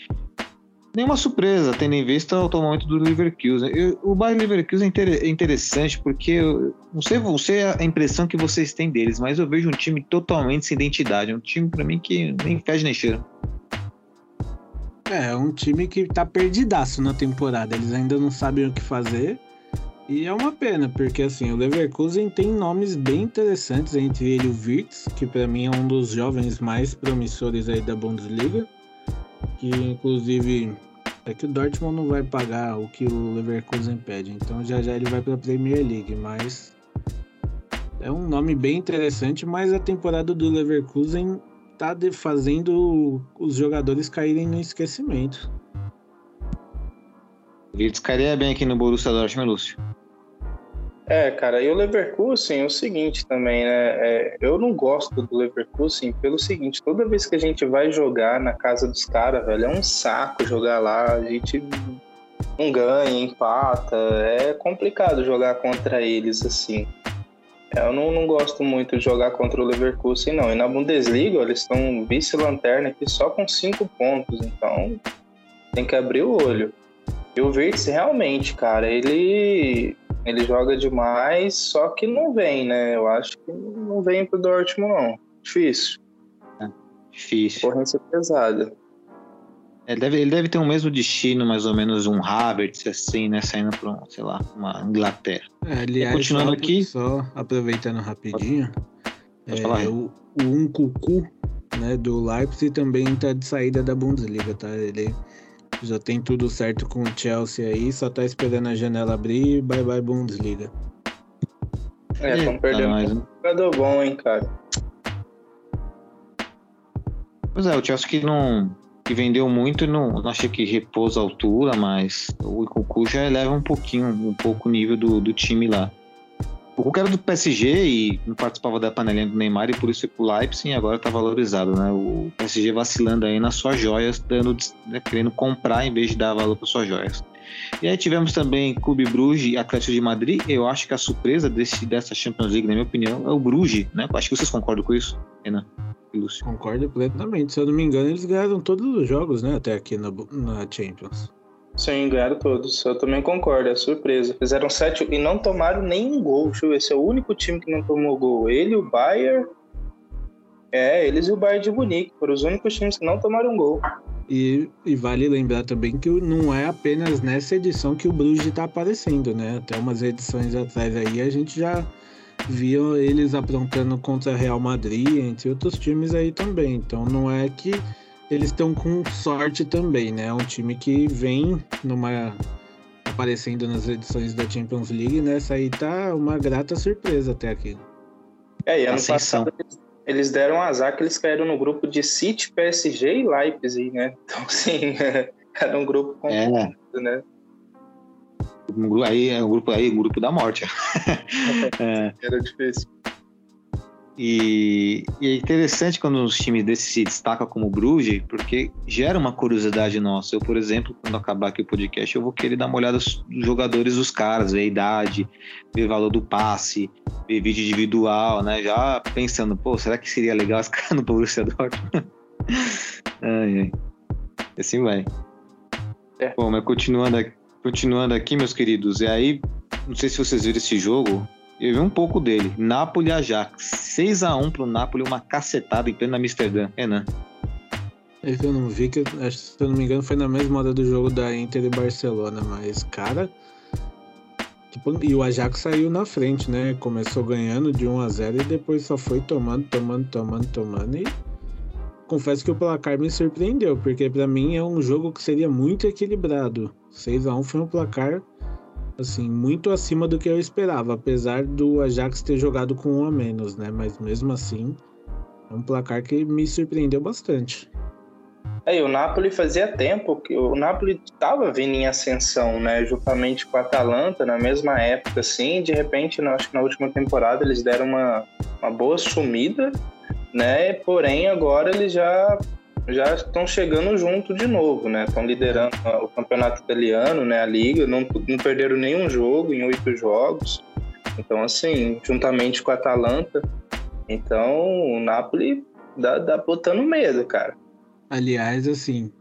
Nenhuma surpresa, tendo em vista o momento do Leverkusen. Eu, o Bayer Leverkusen é interessante porque eu, não sei, sei a impressão que vocês têm deles, mas eu vejo um time totalmente sem identidade. Um time para mim que nem fede nem cheira. É, é um time que tá perdidaço na temporada. Eles ainda não sabem o que fazer. E é uma pena, porque assim, o Leverkusen tem nomes bem interessantes, entre ele o Wirtz, que para mim é um dos jovens mais promissores aí da Bundesliga, que inclusive é que o Dortmund não vai pagar o que o Leverkusen pede, então já já ele vai para a Premier League, mas é um nome bem interessante, mas a temporada do Leverkusen tá fazendo os jogadores caírem no esquecimento. Wirtz cairia bem aqui no Borussia Dortmund, Lúcio. É, cara, e o Leverkusen é o seguinte também, né? É, eu não gosto do Leverkusen pelo seguinte: toda vez que a gente vai jogar na casa dos caras, velho, é um saco jogar lá, a gente não ganha, empata, é complicado jogar contra eles assim. Eu não, não gosto muito de jogar contra o Leverkusen, não. E na Bundesliga, eles estão vice-lanterna aqui só com cinco pontos, então tem que abrir o olho. E o Virtus, realmente, cara, ele ele joga demais, só que não vem, né? Eu acho que não vem pro Dortmund, não. Difícil. É, difícil. Corrência pesada. Ele deve, ele deve ter o mesmo destino, mais ou menos um Havertz, assim, né? Saindo para, sei lá, uma Inglaterra. É, aliás, continuando aqui. Só aproveitando rapidinho. Pode, pode é, o, o um Cucu, né, do Leipzig também tá de saída da Bundesliga, tá? Ele já tem tudo certo com o Chelsea aí, só tá esperando a janela abrir e bye bye Bundesliga. É, estão perdendo tá um jogador bom, hein, cara. Pois é, o Chelsea que não que vendeu muito, não, não achei que repousa a altura, mas o Cucu já eleva um pouquinho, um pouco o nível do, do time lá. O Cuca era do PSG e não participava da panelinha do Neymar e por isso foi pro Leipzig e agora tá valorizado, né? O PSG vacilando aí nas suas joias, dando, né, querendo comprar em vez de dar valor para suas joias. E aí tivemos também Clube Bruges e Atlético de Madrid. Eu acho que a surpresa desse, dessa Champions League, na minha opinião, é o Bruges, né? Acho que vocês concordam com isso, Renan e Lúcio. Concordo plenamente. Se eu não me engano, eles ganharam todos os jogos, né? Até aqui na, na Champions. Sim, ganharam todos. Eu também concordo, é surpresa. Fizeram sete e não tomaram nenhum gol. Deixa eu ver, esse é o único time que não tomou gol. Ele, o Bayern. É, eles e o Bayern de Munique foram os únicos times que não tomaram gol. E, e vale lembrar também que não é apenas nessa edição que o Bruges está aparecendo, né? Até umas edições atrás aí a gente já viu eles aprontando contra Real Madrid, entre outros times aí também. Então não é que eles estão com sorte também, né? É um time que vem numa aparecendo nas edições da Champions League, né? Essa aí tá uma grata surpresa até aqui. É, e ano passado, eles deram azar que eles caíram no grupo de City, PSG e Leipzig, né? Então, assim, era um grupo É. complicado, né? Um gru- Aí é o grupo aí, o grupo da morte. É, Era difícil. E, e é interessante quando os times desses se destacam como Bruges, porque gera uma curiosidade nossa. Eu, por exemplo, quando acabar aqui o podcast, eu vou querer dar uma olhada nos jogadores dos caras, ver a idade, ver o valor do passe, ver vídeo individual, né? Já pensando, pô, será que seria legal esse cara no Borussia Dortmund? ai, ai. E assim vai. É. Bom, mas continuando continuando aqui, meus queridos, e aí, não sei se vocês viram esse jogo, eu vi um pouco dele. Napoli Ajax. 6x1 pro Napoli, uma cacetada em pleno Amsterdã. Renan. Esse eu não vi, que se eu não me engano foi na mesma hora do jogo da Inter e Barcelona, mas, cara. Tipo, e o Ajax saiu na frente, né? Começou ganhando de 1 a 0 e depois só foi tomando, tomando, tomando, tomando. E confesso que o placar me surpreendeu, porque pra mim é um jogo que seria muito equilibrado. 6 a 1 foi um placar assim, muito acima do que eu esperava, apesar do Ajax ter jogado com um a menos, né? Mas mesmo assim, é um placar que me surpreendeu bastante. Aí, o Napoli fazia tempo que o Napoli estava vindo em ascensão, né? Juntamente com a Atalanta, na mesma época, assim. De repente, acho que na última temporada eles deram uma, uma boa sumida, né? Porém, agora eles já já estão chegando junto de novo, né? Estão liderando o campeonato italiano, né? A liga, não, não perderam nenhum jogo em oito jogos. Então, assim, juntamente com a Atalanta. Então, o Napoli dá, dá botando medo, cara. Aliás, assim,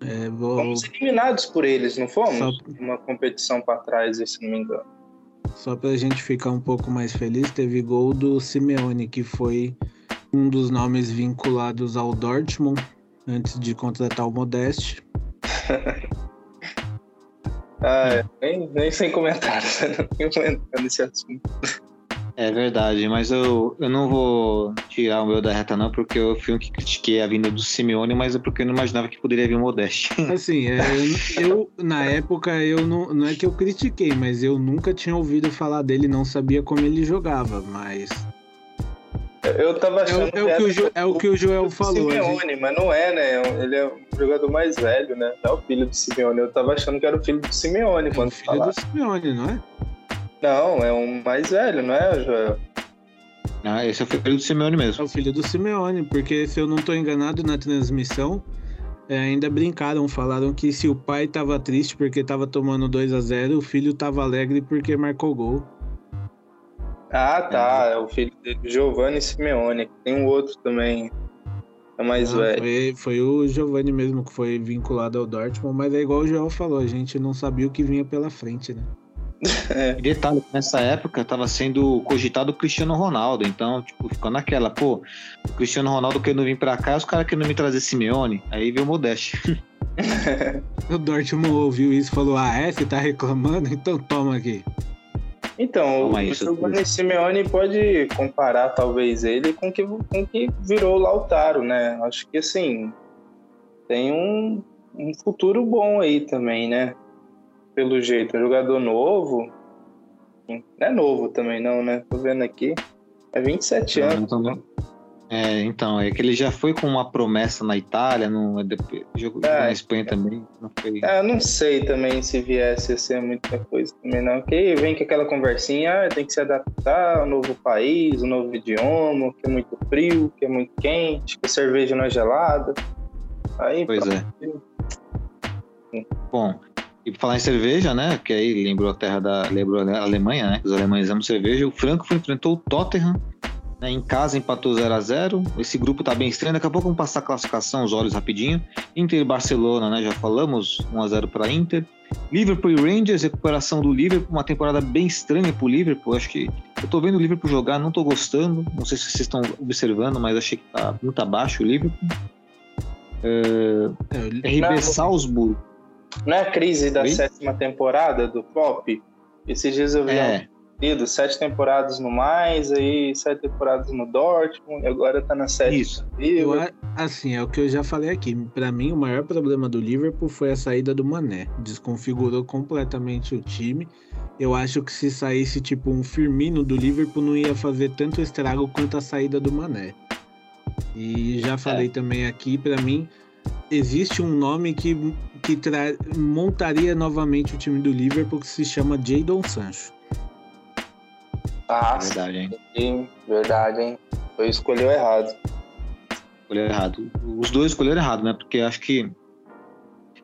é, vou, Fomos eliminados por eles, não fomos? Só- Uma competição para trás, se não me engano. só pra gente ficar um pouco mais feliz, teve gol do Simeone, que foi um dos nomes vinculados ao Dortmund antes de contratar o Modeste. Ah, é, nem, nem sem comentários, não tenho comentando esse assunto. É verdade, mas eu, eu não vou tirar o meu da reta, não, porque eu fui um que critiquei a vinda do Simeone, mas é porque eu não imaginava que poderia vir o Modeste. Assim, é, eu, eu, na época eu não, não é que eu critiquei, mas eu nunca tinha ouvido falar dele, não sabia como ele jogava, mas Eu tava é, achando o- é o, que o, Jo- é o que o Joel do falou. gente- Simeone, mas não é, né? Ele é o jogador mais velho, né? Não é o filho do Simeone. Eu tava achando que era o filho do Simeone É o quando filho falaram. do Simeone, não é? Não, é um mais velho, não é, Joel? Ah, esse é o filho do Simeone É mesmo. o filho do Simeone, porque se eu não tô enganado na transmissão, é, ainda brincaram, falaram que se o pai tava triste porque tava tomando 2 a 0 o filho tava alegre porque marcou gol. Ah, tá. É o filho dele, Giovanni Simeone. Tem um outro também. É mais Não, velho. foi, foi o Giovanni mesmo que foi vinculado ao Dortmund, mas é igual o Joel falou, a gente não sabia o que vinha pela frente, né? E detalhe, nessa época tava sendo cogitado o Cristiano Ronaldo, então, tipo, ficou naquela, pô, o Cristiano Ronaldo querendo vir pra cá, os caras querendo me trazer Simeone, aí veio o Modeste. O Dortmund ouviu isso e falou: Ah, é? Você tá reclamando? Então toma aqui. Então, o Giovanni Simeone pode comparar, talvez, ele com o que, com o que virou o Lautaro, né? Acho que, assim, tem um, um futuro bom aí também, né? Pelo jeito, é jogador novo. Não é novo também, não, né? Tô vendo aqui. É 27 anos. Então, não- É, então, é que ele já foi com uma promessa na Itália, no, depois, jogou É. na Espanha também, não foi... Ah, não sei também se viesse a ser muita coisa também, não. Que vem com aquela conversinha, ah, tem que se adaptar ao novo país, um novo idioma, que é muito frio, que é muito quente, que a cerveja não é gelada. Aí, Pois pronto. é. Bom, e falar em cerveja, né? Que aí lembrou a terra da. Lembrou a Alemanha, né? Os alemães amam cerveja. O Frankfurt enfrentou o Tottenham. Né, em casa empatou 0 a 0 Esse grupo tá bem estranho. Daqui a pouco vamos passar a classificação, os olhos rapidinho. Inter e Barcelona, né? Já falamos, 1 a 0 para Inter. Liverpool e Rangers, recuperação do Liverpool, uma temporada bem estranha pro Liverpool. Acho que eu tô vendo o Liverpool jogar, não tô gostando. Não sei se vocês estão observando, mas achei que tá muito abaixo o Liverpool. É, o- RB Não. Salzburg. Não é a crise da Oi? sétima temporada do Pop? Esses dias eu vi É, sete temporadas no mais, aí sete temporadas no Dortmund, e agora tá na sétima. isso. eu assim, é o que eu já falei aqui. Pra mim, o maior problema do Liverpool foi a saída do Mané. Desconfigurou completamente o time. Eu acho que se saísse tipo um Firmino do Liverpool, não ia fazer tanto estrago quanto a saída do Mané. E já falei também aqui, para mim, existe um nome que, que montaria novamente o time do Liverpool que se chama Jadon Sancho. Verdade, hein? verdade, hein? Foi escolheu errado. Escolheram errado. Os dois escolheram errado, né? Porque acho que.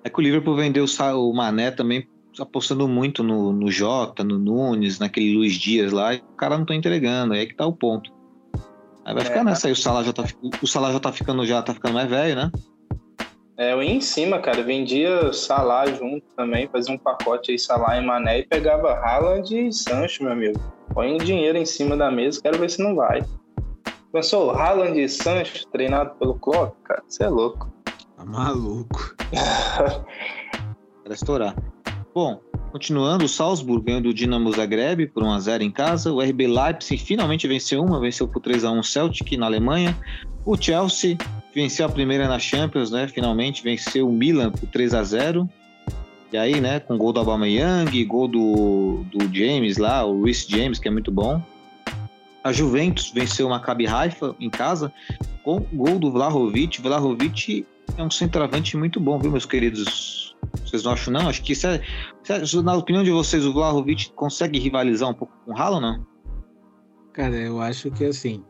É que o Liverpool vendeu o Mané também apostando muito no, no Jota, no Nunes, naquele Luiz Dias lá, e o cara não tá entregando, aí que tá o ponto. Aí vai É, ficar nessa aí, o Salah já tá, o Salah já tá ficando, já tá ficando mais velho, né? É, eu ia em cima, cara. Vendia Salah junto também, fazia um pacote aí, Salah e Mané, e pegava Haaland e Sancho, meu amigo. Põe o dinheiro em cima da mesa, quero ver se não vai. Pensou, Haaland e Sancho treinado pelo Klopp? Cara, você é louco. Tá maluco. Para estourar. Bom, continuando, o Salzburg ganhou do Dinamo Zagreb por 1x0 em casa. O RB Leipzig finalmente venceu uma, venceu por 3x1 o Celtic na Alemanha. O Chelsea venceu a primeira na Champions, né? Finalmente venceu o Milan por 3x0. E aí, né, com gol do Aubameyang, gol do, do James lá, o Rhys James, que é muito bom. A Juventus venceu o Maccabi Haifa em casa com gol do Vlahovic. Vlahovic é um centroavante muito bom, viu, meus queridos? Vocês não acham, não? Acho que, se é- se é- na opinião de vocês, o Vlahovic consegue rivalizar um pouco com o Haaland, não? Cara, eu acho que assim,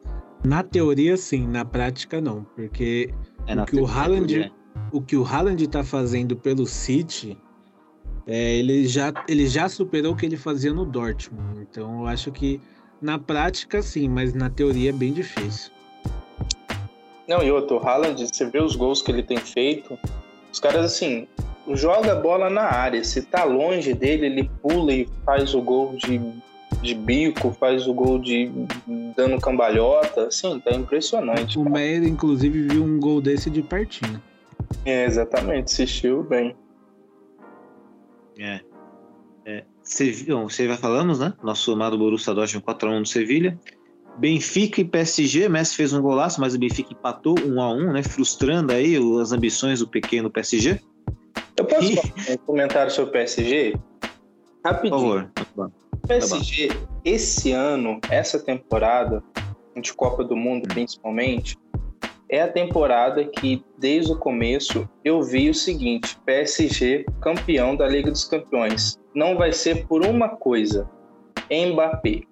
na teoria sim, na prática não, porque É O que o Haaland- é. o que o Haaland tá fazendo pelo City, é, ele, já, ele já superou o que ele fazia no Dortmund. Então eu acho que na prática sim, mas na teoria é bem difícil. Não, e outro, o Haaland, você vê os gols que ele tem feito, os caras, assim, joga a bola na área. Se tá longe dele, ele pula e faz o gol de, de bico, faz o gol de dando cambalhota. Assim, tá impressionante. O cara. Meyer, inclusive, viu um gol desse de pertinho. É, exatamente, assistiu bem. É. É, Sevi- bom, você vai falamos, né? Nosso amado Borussia Dortmund 4x1 do Sevilha. Benfica e PSG, Messi fez um golaço, mas o Benfica empatou 1x1, né? Frustrando aí as ambições do pequeno PSG. Eu posso Ih. fazer um comentário sobre o PSG? Por Rapidinho. favor. O PSG, esse ano, essa temporada, de Copa do Mundo principalmente, é a temporada que, desde o começo, eu vi o seguinte: PSG campeão da Liga dos Campeões. Não vai ser por uma coisa: Mbappé.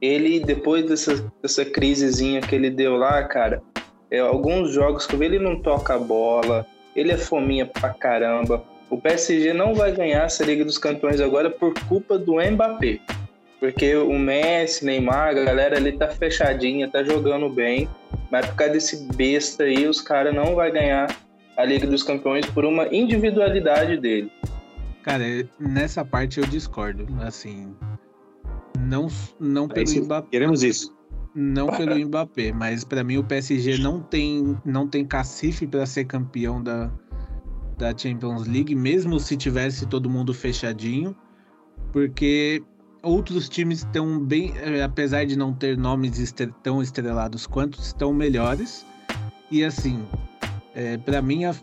Ele, depois dessa, dessa crisezinha que ele deu lá, cara, é, alguns jogos que ele não toca a bola, ele é fominha pra caramba. O PSG não vai ganhar essa Liga dos Campeões agora por culpa do Mbappé. Porque o Messi, Neymar, a galera ali tá fechadinha, tá jogando bem. Mas por causa desse besta aí, os caras não vai ganhar a Liga dos Campeões por uma individualidade dele. Cara, nessa parte eu discordo. Assim, não, não É pelo. Mbappé. Queremos isso. Não pelo Mbappé, mas pra mim o PSG não tem, não tem cacife pra ser campeão da, da Champions League, mesmo se tivesse todo mundo fechadinho, porque outros times estão bem, eh, apesar de não ter nomes estre- tão estrelados quanto, estão melhores. E assim, é, para mim a-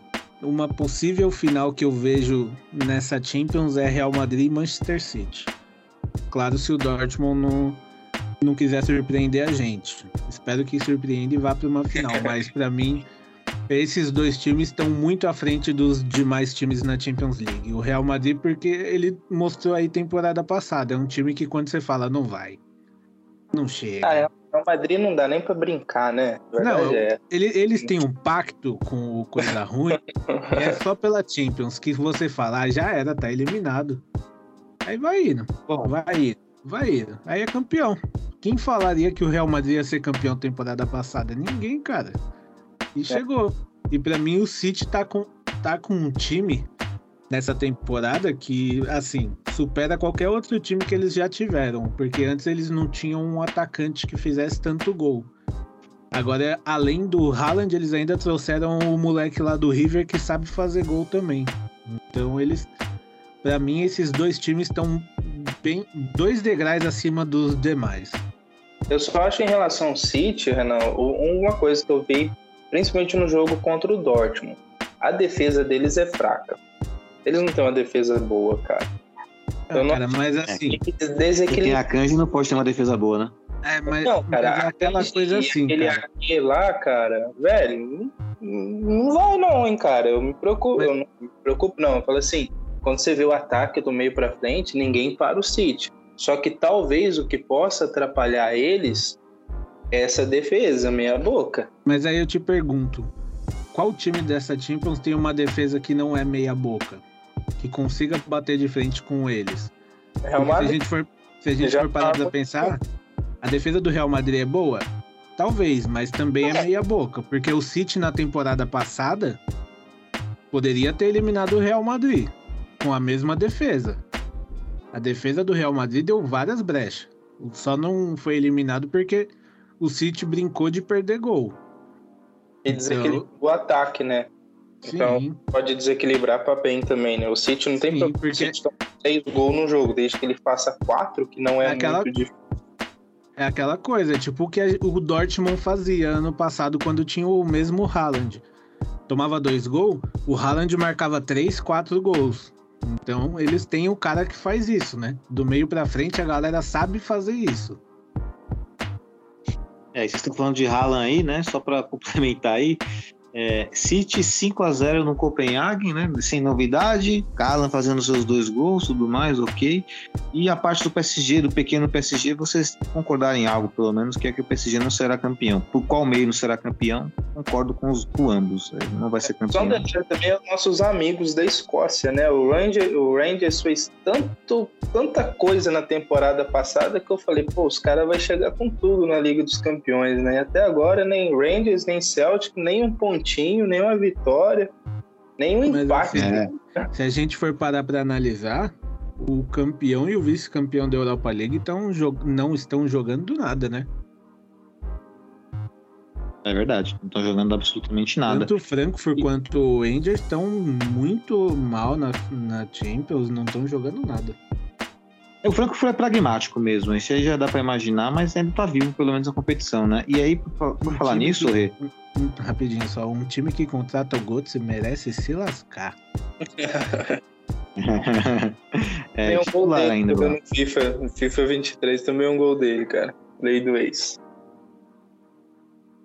uma possível final que eu vejo nessa Champions é Real Madrid e Manchester City. Claro, se o Dortmund não não quiser surpreender a gente. Espero que surpreenda e vá para uma final. Mas para mim, esses dois times estão muito à frente dos demais times na Champions League. O Real Madrid, porque ele mostrou aí temporada passada. É um time que quando você fala, não vai. Não chega. Ah, é, o Madrid não dá nem pra brincar, né? Verdade Não, é. Ele- eles têm um pacto com o Coisa Ruim. é só pela Champions que você fala, ah, já era, tá eliminado. Aí vai indo, Bom, vai indo, vai indo. Aí é campeão. Quem falaria que o Real Madrid ia ser campeão temporada passada? Ninguém, cara. E chegou. E pra mim o City tá com, tá com um time nessa temporada que, assim, supera qualquer outro time que eles já tiveram. Porque antes eles não tinham um atacante que fizesse tanto gol. Agora, além do Haaland, eles ainda trouxeram o moleque lá do River que sabe fazer gol também. Então eles. Pra mim, esses dois times estão bem dois degraus acima dos demais. Eu só acho em relação ao City, Renan, uma coisa que eu vi, principalmente no jogo contra o Dortmund, a defesa deles é fraca. Eles não têm uma defesa boa, cara. Não- cara, mas assim, Eles quem tem desequilibram. a Kanji não pode ter uma defesa boa, né? É, mas, Não, cara, mas é aquela coisa assim, aquele cara. aqui lá, cara, velho, não, não vai não, hein, cara. Eu me preocupo, Mas- eu não me preocupo, não. Eu falo assim, quando você vê o ataque do meio pra frente, ninguém para o City. Só que talvez o que possa atrapalhar eles é essa defesa, meia boca. Mas aí eu te pergunto, qual time dessa Champions tem uma defesa que não é meia boca? Que consiga bater de frente com eles? Real Porque se a Madrid, gente for, se a gente for parar tava- pra pensar, a defesa do Real Madrid é boa? Talvez, mas também é meia boca. Porque o City na temporada passada poderia ter eliminado o Real Madrid com a mesma defesa. A defesa do Real Madrid deu várias brechas. Só não foi eliminado porque o City brincou de perder gol. e desequilibra o ataque, né? Sim, Então, Pode desequilibrar pra bem também, né? O City não tem Sim, problema. porque- O City toma seis gols no jogo, desde que ele faça quatro, que não é, É aquela- muito difícil. É aquela coisa, tipo o que o Dortmund fazia ano passado quando tinha o mesmo Haaland. Tomava dois gols, o Haaland marcava três, quatro gols. Então eles têm o cara que faz isso, né? Do meio pra frente a galera sabe fazer isso. É, vocês estão falando de Haaland aí, né? Só para complementar aí. É, City 5 a 0 no Copenhagen, né? Sem novidade. Haaland fazendo seus dois gols, tudo mais, ok. E a parte do PSG, do pequeno PSG, vocês concordarem em algo, pelo menos, que é que o PSG não será campeão. Por qual meio não será campeão? Concordo com, os, com ambos. Ele não vai ser Só campeão. deixar também os nossos amigos da Escócia, né? O Rangers, o Rangers fez tanto, tanta coisa na temporada passada que eu falei, pô, os caras vão chegar com tudo na Liga dos Campeões, né? E até agora, nem Rangers, nem Celtic, nem um pontinho, nem uma vitória, nem um Mas, empate. assim, É. Se a gente for parar pra analisar, o campeão e o vice-campeão da Europa League tão não estão jogando do nada, né? É verdade. Não estão jogando absolutamente nada. Tanto o Frankfurt quanto o Rangers estão muito mal na, na Champions, não estão jogando nada. O Frankfurt é pragmático mesmo, isso aí já dá pra imaginar, mas ainda tá vivo, pelo menos, na competição, né? E aí, por, por Um falar nisso, que- Rê, um- rapidinho só, um time que contrata o Götze merece se lascar. é Tem um gol dele ainda. no FIFA, no FIFA 23, também um gol dele, cara. Lei do ex.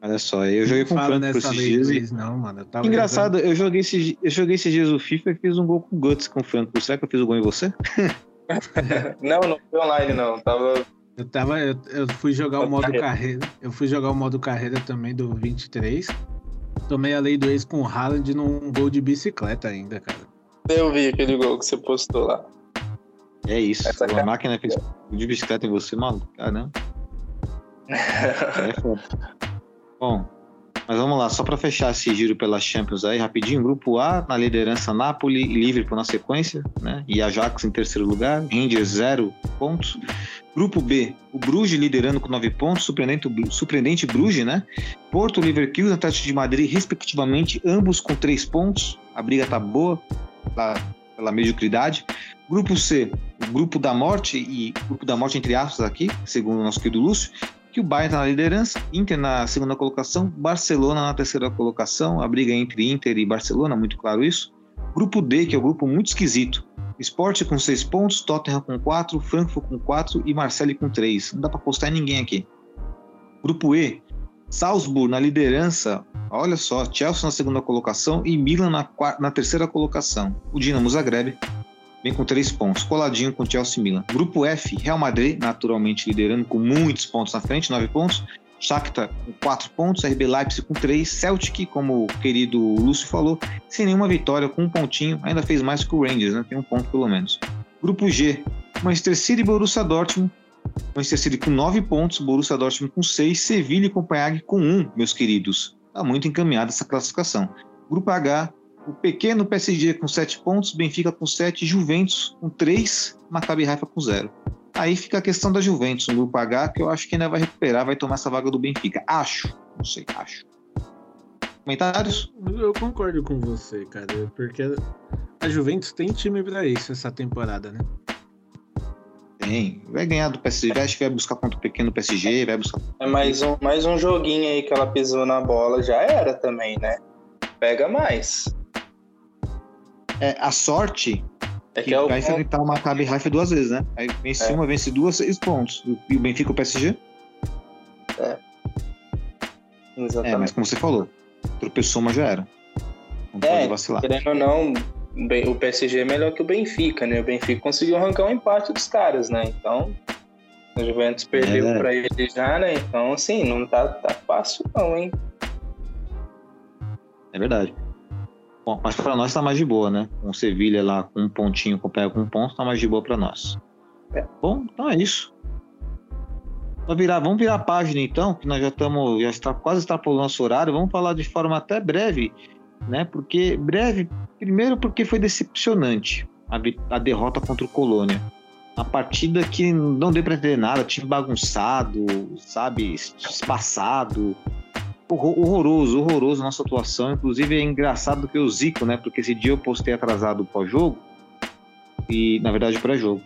Olha só, eu joguei com o nessa esses dias. e- ex, não, mano. Eu tava Engraçado, eu joguei, esses, eu joguei esses dias o FIFA e fiz um gol com o Guts com o Frankfurt. Será que eu fiz o gol em você? Não, não foi online, não. Tava. Eu tava. Eu, eu fui jogar o Modo carreira. carreira. Eu fui jogar o modo carreira também do 23. Tomei a lei do ex com o Haaland num gol de bicicleta ainda, cara. Eu vi aquele gol que você postou lá. É isso. Essa a máquina fez gol de bicicleta em você, maluco. Caramba. É foda. Bom, mas vamos lá, só para fechar esse giro pela Champions aí, rapidinho. Grupo A, na liderança, Napoli e Liverpool na sequência, né? E Ajax em terceiro lugar, Rangers zero pontos. Grupo B, o Bruges liderando com nove pontos, surpreendente, surpreendente Bruges, né? Porto, Leverkusen, Atlético de Madrid, respectivamente, ambos com três pontos. A briga tá boa, tá pela mediocridade. Grupo C, o grupo da morte, e grupo da morte entre aspas aqui, segundo o nosso querido Lúcio, que o Bayern está na liderança, Inter na segunda colocação, Barcelona na terceira colocação, a briga entre Inter e Barcelona, muito claro isso. Grupo D, que é um grupo muito esquisito. Sport com seis pontos, Tottenham com quatro, Frankfurt com quatro e Marseille com três. Não dá para postar em ninguém aqui. Grupo E, Salzburg na liderança, olha só, Chelsea na segunda colocação e Milan na, na terceira colocação. O Dinamo Zagreb vem com três pontos, coladinho com Chelsea e Milan. Grupo F, Real Madrid, naturalmente liderando com muitos pontos na frente, nove pontos. Shakhtar com quatro pontos, RB Leipzig com três, Celtic, como o querido Lúcio falou, sem nenhuma vitória, com um pontinho, ainda fez mais que o Rangers, né? Tem um ponto pelo menos. Grupo G, Manchester City e Borussia Dortmund. Manchester City com nove pontos, Borussia Dortmund com seis, Sevilha e Copenhague com um, meus queridos. Tá muito encaminhada essa classificação. Grupo H, o pequeno PSG com 7 pontos, Benfica com 7, Juventus com 3, Maccabi Haifa com 0. Aí fica a questão da Juventus no grupo H, que eu acho que ainda vai recuperar, vai tomar essa vaga do Benfica. Acho, não sei, acho. Comentários? Eu concordo com você, cara, porque a Juventus tem time pra isso essa temporada, né? Tem. Vai ganhar do PSG, acho que vai buscar contra o pequeno PSG, vai buscar. É mais um, mais um joguinho aí que ela pisou na bola, já era também, né? Pega mais. É, a sorte É que que é o vai enfrentar o Maccabi Haifa duas vezes, né? Aí vence É. uma, vence duas, seis pontos. E o Benfica e o PSG? Exatamente. É, mas como você falou, tropeçou, mas já era. Não É, pode vacilar. Querendo ou não, o PSG é melhor que o Benfica, né? O Benfica conseguiu arrancar um empate dos caras, né? Então, o Juventus perdeu É. pra ele já, né? Então, assim, não tá, tá fácil não, hein? É verdade. Bom, mas para nós tá mais de boa, né? Com o Sevilha lá com um pontinho, com o com um ponto, tá mais de boa para nós. É. Bom, então é isso. Vamos virar, vamos virar a página então, que nós já estamos, já está quase extrapolando nosso horário. Vamos falar de forma até breve, né? Porque breve, primeiro porque foi decepcionante a, a derrota contra o Colônia. A partida que não deu para entender nada, time bagunçado, sabe, espaçado, horroroso, horroroso nossa atuação. Inclusive é engraçado que o Zico, né? Porque esse dia eu postei atrasado o pós-jogo e, na verdade, pré-jogo.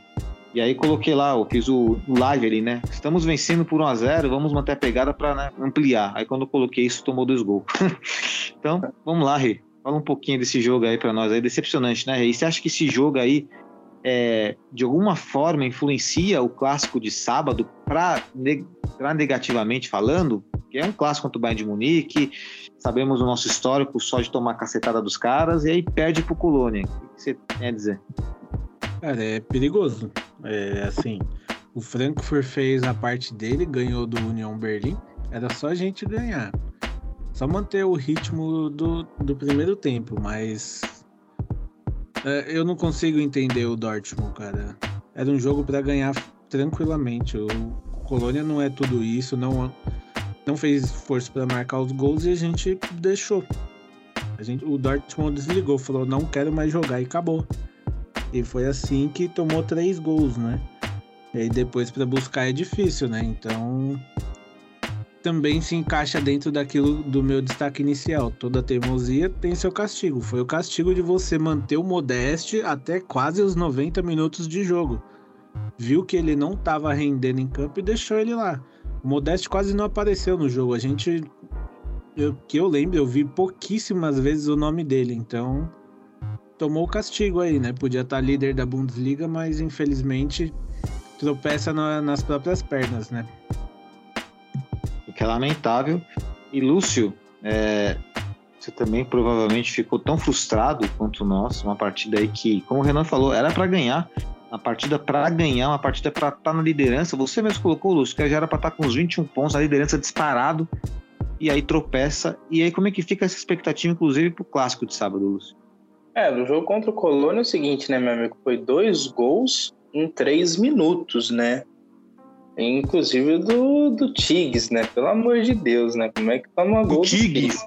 E aí coloquei lá, eu fiz o live ali, né? Estamos vencendo por 1 a 0 vamos manter a pegada para ampliar. Aí quando eu coloquei isso, tomou dois gols. então, vamos lá, Rê. Fala um pouquinho desse jogo aí para nós aí, decepcionante, né, Rê? E você acha que esse jogo aí, é, de alguma forma, influencia o clássico de sábado para negativamente falando? que é um clássico contra o Bayern de Munique, sabemos o nosso histórico só de tomar cacetada dos caras, e aí perde pro Colônia. O que você tem a dizer? Cara, é perigoso. É assim, o Frankfurt fez a parte dele, ganhou do União Berlim. Era só a gente ganhar. Só manter o ritmo do, do primeiro tempo, mas eu não consigo entender o Dortmund, cara. Era um jogo pra ganhar tranquilamente. O Colônia não é tudo isso, não não fez esforço pra marcar os gols e a gente deixou. A gente, o Dortmund desligou, falou não quero mais jogar e acabou. E foi assim que tomou três gols, né? E aí depois para buscar é difícil, né? Então também se encaixa dentro daquilo do meu destaque inicial. Toda teimosia tem seu castigo. Foi o castigo de você manter o Modeste até quase os 90 minutos de jogo. Viu que ele não estava rendendo em campo e deixou ele lá. O Modeste quase não apareceu no jogo. A gente. Eu, que eu lembro, eu vi pouquíssimas vezes o nome dele. Então tomou o castigo aí, né? Podia estar líder da Bundesliga, mas infelizmente tropeça na- nas próprias pernas, né? O que é lamentável. E Lúcio, é, você também provavelmente ficou tão frustrado quanto nós. Uma partida aí que, como o Renan falou, era para ganhar. Uma partida para ganhar, uma partida para estar na liderança. Você mesmo colocou, Lúcio, que já era para estar com os 21 pontos, a liderança disparado. E aí tropeça. E aí, como é que fica essa expectativa, inclusive, pro clássico de sábado, Lúcio? É, no jogo contra o Colônia é o seguinte, né, meu amigo? Foi dois gols em três minutos, né? Inclusive do, do Tigres, né? Pelo amor de Deus, né? Como é que toma gol O do Tigres.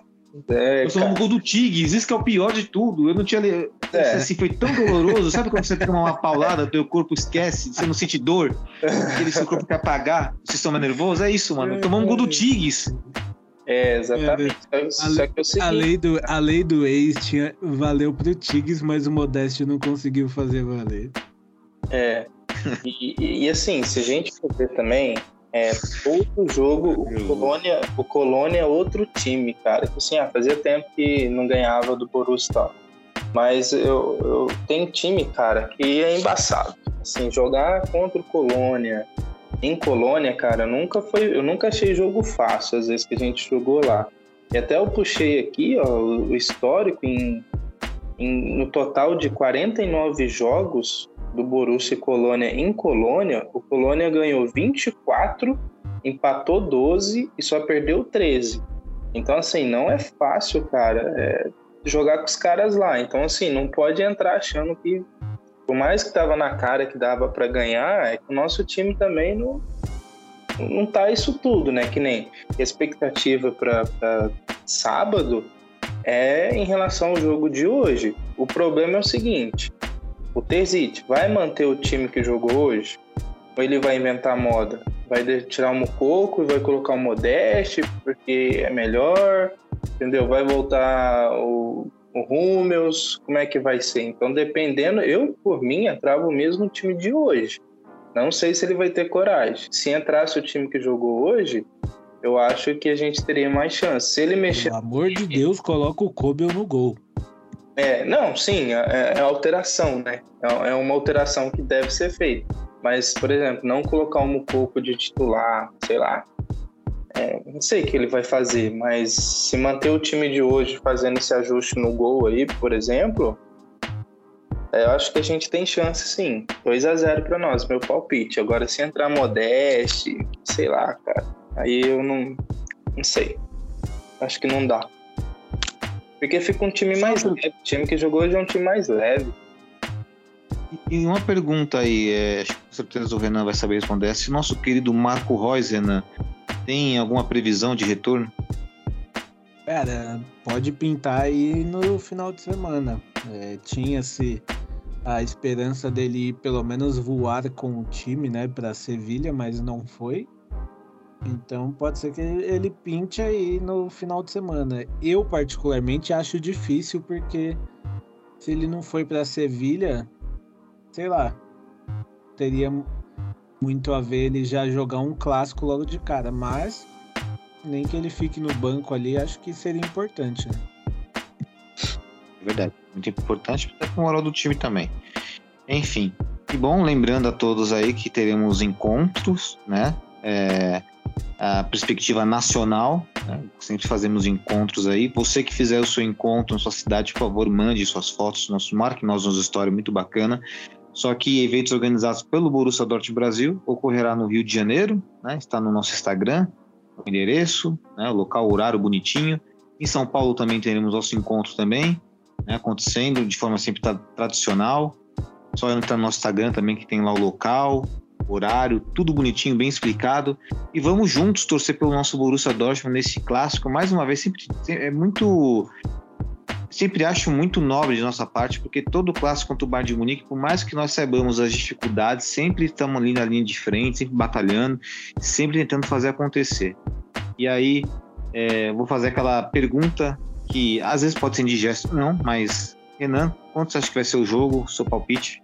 É, Eu sou cara. um gol do Tigres, isso que é o pior de tudo. Eu não tinha. É. Assim, foi tão doloroso. Sabe quando você toma uma paulada, teu corpo esquece, você não sente dor, aquele seu corpo quer apagar, o sistema nervoso? É isso, mano. Tomamos um gol do Tigres. É, exatamente. Só, só que é o A lei do, a lei do ex tinha, valeu pro Tigres, mas o Modeste não conseguiu fazer valer. É. E, e- e, assim, se a gente for ver também, é, todo jogo, o Colônia, o Colônia é outro time, cara. Tipo Assim, ah, fazia tempo que não ganhava do Borussia e tal. Mas eu, eu tenho time, cara, que é embaçado. Assim, jogar contra o Colônia, em Colônia, cara, nunca foi, eu nunca achei jogo fácil, às vezes que a gente jogou lá. E até eu puxei aqui, ó, o histórico em, em- no total de 49 jogos do Borussia e Colônia em Colônia, o Colônia ganhou 24, empatou 12 e só perdeu 13. Então, assim, não é fácil, cara, é, jogar com os caras lá. Então, assim, não pode entrar achando que, por mais que tava na cara que dava para ganhar, é que o nosso time também não, não tá isso tudo, né? Que nem a expectativa para sábado é em relação ao jogo de hoje. O problema é o seguinte: o Terzic vai manter o time que jogou hoje? Ou ele vai inventar moda? Vai tirar o Mococo e vai colocar o Modeste porque é melhor? Entendeu? Vai voltar o, o? Como é que vai ser? Então, dependendo, eu, por mim, entrava o mesmo time de hoje. Não sei se ele vai ter coragem. Se entrasse o time que jogou hoje, eu acho que a gente teria mais chance. Se ele mexer Pelo amor de Deus, coloca o Kobel no gol. É, não, sim, é, é alteração, né? É é uma alteração que deve ser feita. Mas, por exemplo, não colocar o Mucoco de titular, sei lá. É, não sei o que ele vai fazer, mas se manter o time de hoje fazendo esse ajuste no gol aí, por exemplo, é, eu acho que a gente tem chance sim. 2 a 0 para nós, meu palpite. Agora, se entrar Modeste, sei lá, cara, aí eu não, não sei. Acho que não dá. Porque fica um time mais leve. O time que jogou hoje é um time mais leve. E uma pergunta aí, é, acho que com certeza o Renan vai saber responder. Se nosso querido Marco Reus, Renan, tem alguma previsão de retorno? Cara, pode pintar aí no final de semana. É, Tinha-se a esperança dele pelo menos voar com o time, né, para Sevilha, mas não foi. Então pode ser que ele pinte aí no final de semana. Eu particularmente acho difícil porque se ele não foi para Sevilha, sei lá, teria muito a ver ele já jogar um clássico logo de cara, mas nem que ele fique no banco ali, acho que seria importante. Né? É verdade, muito importante com o moral do time também. Enfim, e bom, lembrando a todos aí que teremos encontros, né? É, a perspectiva nacional, né? sempre fazemos encontros aí. Você que fizer o seu encontro na sua cidade, por favor, mande suas fotos, nosso marque nós nos história muito bacana. Só que eventos organizados pelo Borussia Dortmund Brasil ocorrerá no Rio de Janeiro, né? está no nosso Instagram, o endereço, né? o local, o horário bonitinho. Em São Paulo também teremos nosso encontro também, né? acontecendo de forma sempre tradicional. Só entrar no nosso Instagram também que tem lá o local, horário, tudo bonitinho, bem explicado. E vamos juntos torcer pelo nosso Borussia Dortmund nesse clássico. Mais uma vez, sempre é muito sempre acho muito nobre de nossa parte, porque todo clássico contra o Bayern de Munique, por mais que nós saibamos as dificuldades, sempre estamos ali na linha de frente, sempre batalhando, sempre tentando fazer acontecer. E aí, é, vou fazer aquela pergunta que às vezes pode ser indigesto, não, mas Renan, quanto você acha que vai ser o jogo, seu palpite?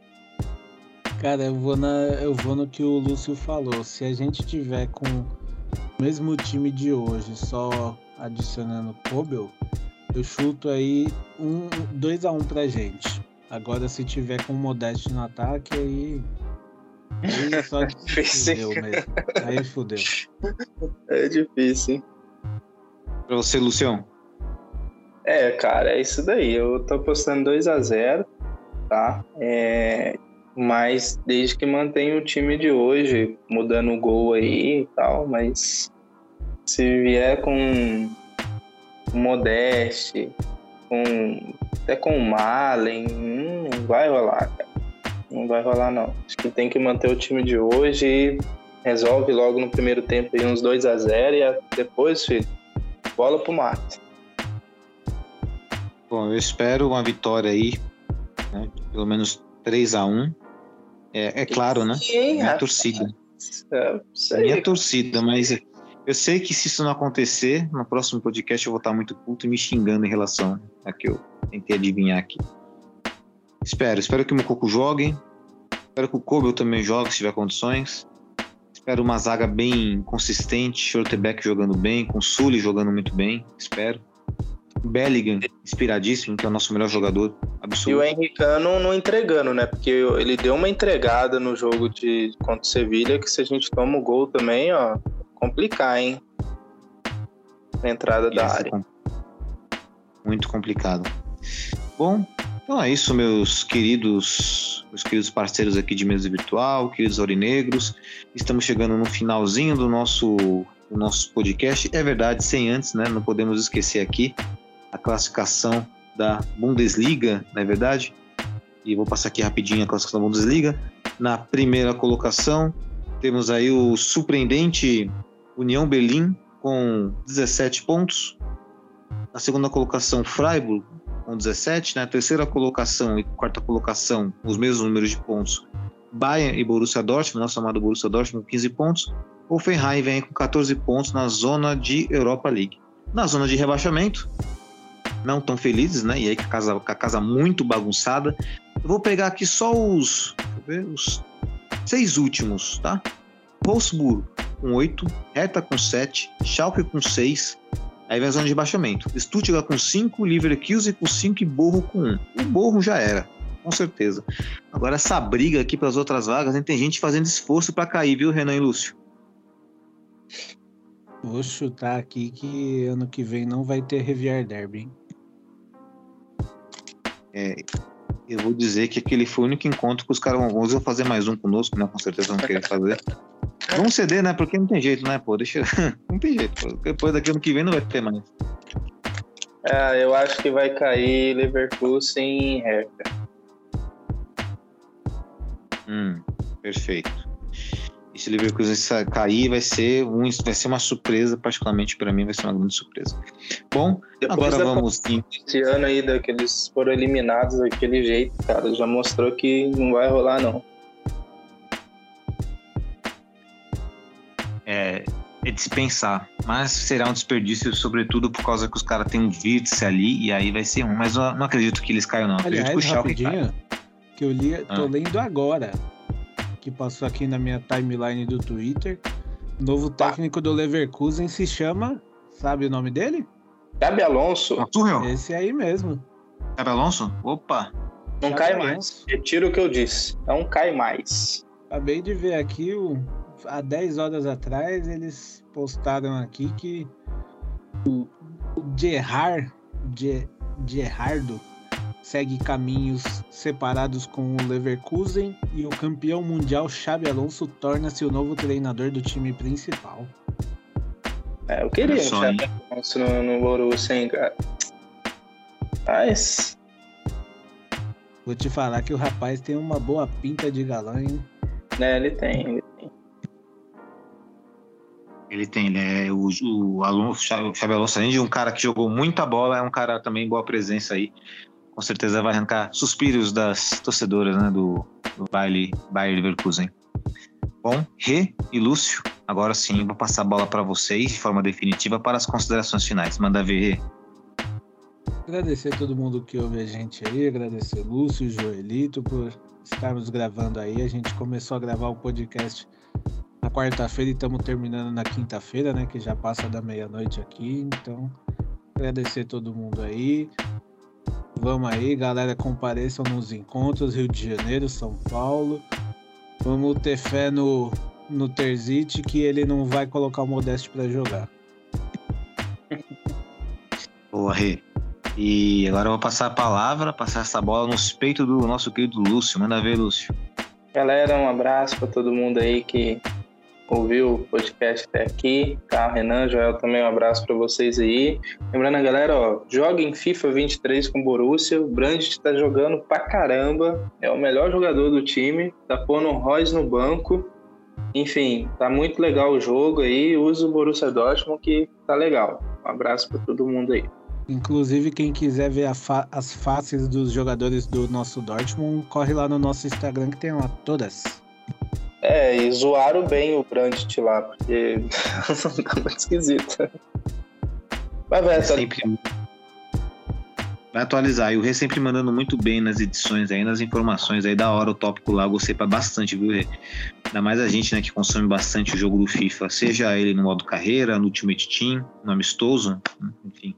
Cara, eu vou, na, eu vou no que o Lúcio falou. Se a gente tiver com o mesmo time de hoje, só adicionando Kobel, eu chuto aí um 2 a 1 um pra gente. Agora se tiver com Modeste no ataque, aí. Aí só fudeu mesmo. Aí fudeu. É difícil, hein? Pra você, Lucião. É, cara, é isso daí. Eu tô apostando 2 a 0 tá? É, mas desde que mantenha o time de hoje, mudando o gol aí e tal, mas se vier com Modeste, com, até com o Malen, hum, não vai rolar, cara. Não vai rolar, não. Acho que tem que manter o time de hoje e resolve logo no primeiro tempo aí uns 2 a 0 e depois, filho, bola pro mato. Bom, eu espero uma vitória aí, né? pelo menos 3 a 1 É, é claro, né? Minha torcida. É, Minha torcida, mas eu sei que se isso não acontecer, no próximo podcast eu vou estar muito puto e me xingando em relação a que eu tentei adivinhar aqui. Espero, espero que o Mococo jogue. Espero que o Kobel também jogue se tiver condições. Espero uma zaga bem consistente, Shorterback jogando bem, com Sully jogando muito bem, espero. Bellingham, inspiradíssimo, que é o nosso melhor jogador absoluto. E o Henricano não entregando, né? Porque ele deu uma entregada no jogo de contra o Sevilha, que se a gente toma o gol também, ó, complicar, hein? Na entrada da área. Muito complicado. Bom, então é isso, meus queridos, meus queridos parceiros aqui de mesa virtual, queridos aurinegros. Estamos chegando no finalzinho do nosso, do nosso podcast. É verdade, sem antes, né? Não podemos esquecer aqui a classificação da Bundesliga, não é verdade? E vou passar aqui rapidinho a classificação da Bundesliga. Na primeira colocação, temos aí o surpreendente União Berlim com 17 pontos. Na segunda colocação, Freiburg com 17. Na terceira colocação e quarta colocação, os mesmos números de pontos, Bayern e Borussia Dortmund, nosso amado Borussia Dortmund com 15 pontos. Hoffenheim vem com 14 pontos na zona de Europa League. Na zona de rebaixamento, não tão felizes, né? E aí com a casa, com a casa muito bagunçada. Eu vou pegar aqui só os, ver, os seis últimos, tá? Wolfsburg com 8, Hertha com 7, Schalke com 6, aí vem a zona de baixamento. Stuttgart com 5, Leverkusen com 5 e Borro com 1. O Borro já era, com certeza. Agora essa briga aqui para as outras vagas, tem gente fazendo esforço para cair, viu, Renan e Lúcio? Vou chutar aqui que ano que vem não vai ter Rivier Derby. hein? É, eu vou dizer que aquele foi o único encontro que os caras vão vão fazer mais um conosco, né? Com certeza vão querer fazer. Vamos ceder, né? Porque não tem jeito, né? Pô, deixa. não tem jeito. Pô. Depois daqui ano que vem não vai ter mais. É, eu acho que vai cair Leverkusen e Hertha. Hum, perfeito. E se o Leverkusen cair, vai ser, um, vai ser uma surpresa, particularmente para mim, vai ser uma grande surpresa. Bom, Depois agora da vamos. Esse ano aí, daqueles foram eliminados daquele jeito, cara, já mostrou que não vai rolar, não. É, é de se pensar, mas será um desperdício, sobretudo por causa que os caras têm um vírtice ali, e aí vai ser um. Mas eu não acredito que eles caiam, não. Eu acredito que o Aliás, Schalke rapidinho, que eu li, tô Ah. lendo agora, que passou aqui na minha timeline do Twitter. O novo técnico do Leverkusen se chama, sabe o nome dele? Gabi Alonso? Esse aí mesmo. Cabe Alonso? Opa! não Xabi cai Alonso. mais. Retiro o que eu disse. Não cai mais. Acabei de ver aqui, o- há 10 horas atrás, eles postaram aqui que o, o Gerard, Ge- Gerardo segue caminhos separados com o Leverkusen e o campeão mundial Xabi Alonso torna-se o novo treinador do time principal. É, eu queria um Xabi Alonso no, no Borussia, hein, cara. Mas, Vou te falar que o rapaz tem uma boa pinta de galã, hein? né, ele tem. ele tem. Ele tem, ele é o, o Alonso, o Xabi Alonso, além de um cara que jogou muita bola, é um cara também boa presença aí. Com certeza vai arrancar suspiros das torcedoras, né, do, do baile Bayer Leverkusen. Bom, Rê e Lúcio, agora sim vou passar a bola para vocês de forma definitiva para as considerações finais. Manda ver, Rê. Agradecer a todo mundo que ouve a gente aí, agradecer Lúcio e Joelito por estarmos gravando aí. A gente começou a gravar o podcast na quarta-feira e estamos terminando na quinta-feira, né? Que já passa da meia-noite aqui. Então, agradecer todo mundo aí. Vamos aí, galera, compareçam nos encontros, Rio de Janeiro, São Paulo. Vamos ter fé no, no Terzic que ele não vai colocar o Modeste para jogar. Boa, Rê. E agora eu vou passar a palavra, passar essa bola nos peitos do nosso querido Lúcio. Manda ver, Lúcio. Galera, um abraço para todo mundo aí que ouviu o podcast até aqui. Tá, Renan, Joel também um abraço para vocês aí. Lembrando a galera, ó, joga em FIFA 23 com o Borussia. O Brandt tá jogando pra caramba. É o melhor jogador do time. Tá pondo o Royce no banco. Enfim, tá muito legal o jogo aí. Usa o Borussia Dortmund que tá legal. Um abraço para todo mundo aí. Inclusive, quem quiser ver fa- as faces dos jogadores do nosso Dortmund, corre lá no nosso Instagram que tem lá todas. É, e zoaram bem o Brandt lá, porque tá muito esquisito. Mas vai, É essa sempre vai atualizar. E o Rê sempre mandando muito bem nas edições aí, nas informações aí da hora o tópico lá, gostei pra bastante, viu, Rê? Ainda mais a gente, né, que consome bastante o jogo do FIFA, seja ele no modo carreira, no Ultimate Team, no amistoso, enfim,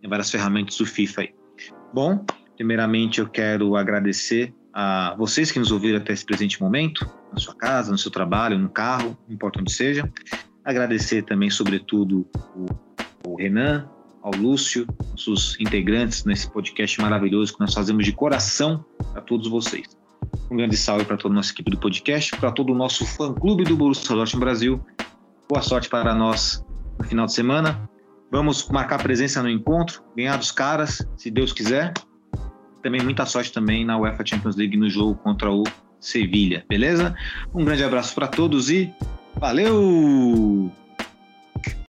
tem várias ferramentas do FIFA aí. Bom, primeiramente eu quero agradecer a vocês que nos ouviram até esse presente momento, na sua casa, no seu trabalho, no carro, não importa onde seja. Agradecer também, sobretudo, o, Renan, ao Lúcio, nossos integrantes nesse podcast maravilhoso que nós fazemos de coração para todos vocês. Um grande salve para toda a nossa equipe do podcast, para todo o nosso fã-clube do Borussia Dortmund Brasil. Boa sorte para nós no final de semana. Vamos marcar presença no encontro, ganhar dos caras, se Deus quiser. Também muita sorte também na UEFA Champions League no jogo contra o Sevilha, beleza? Um grande abraço para todos e valeu!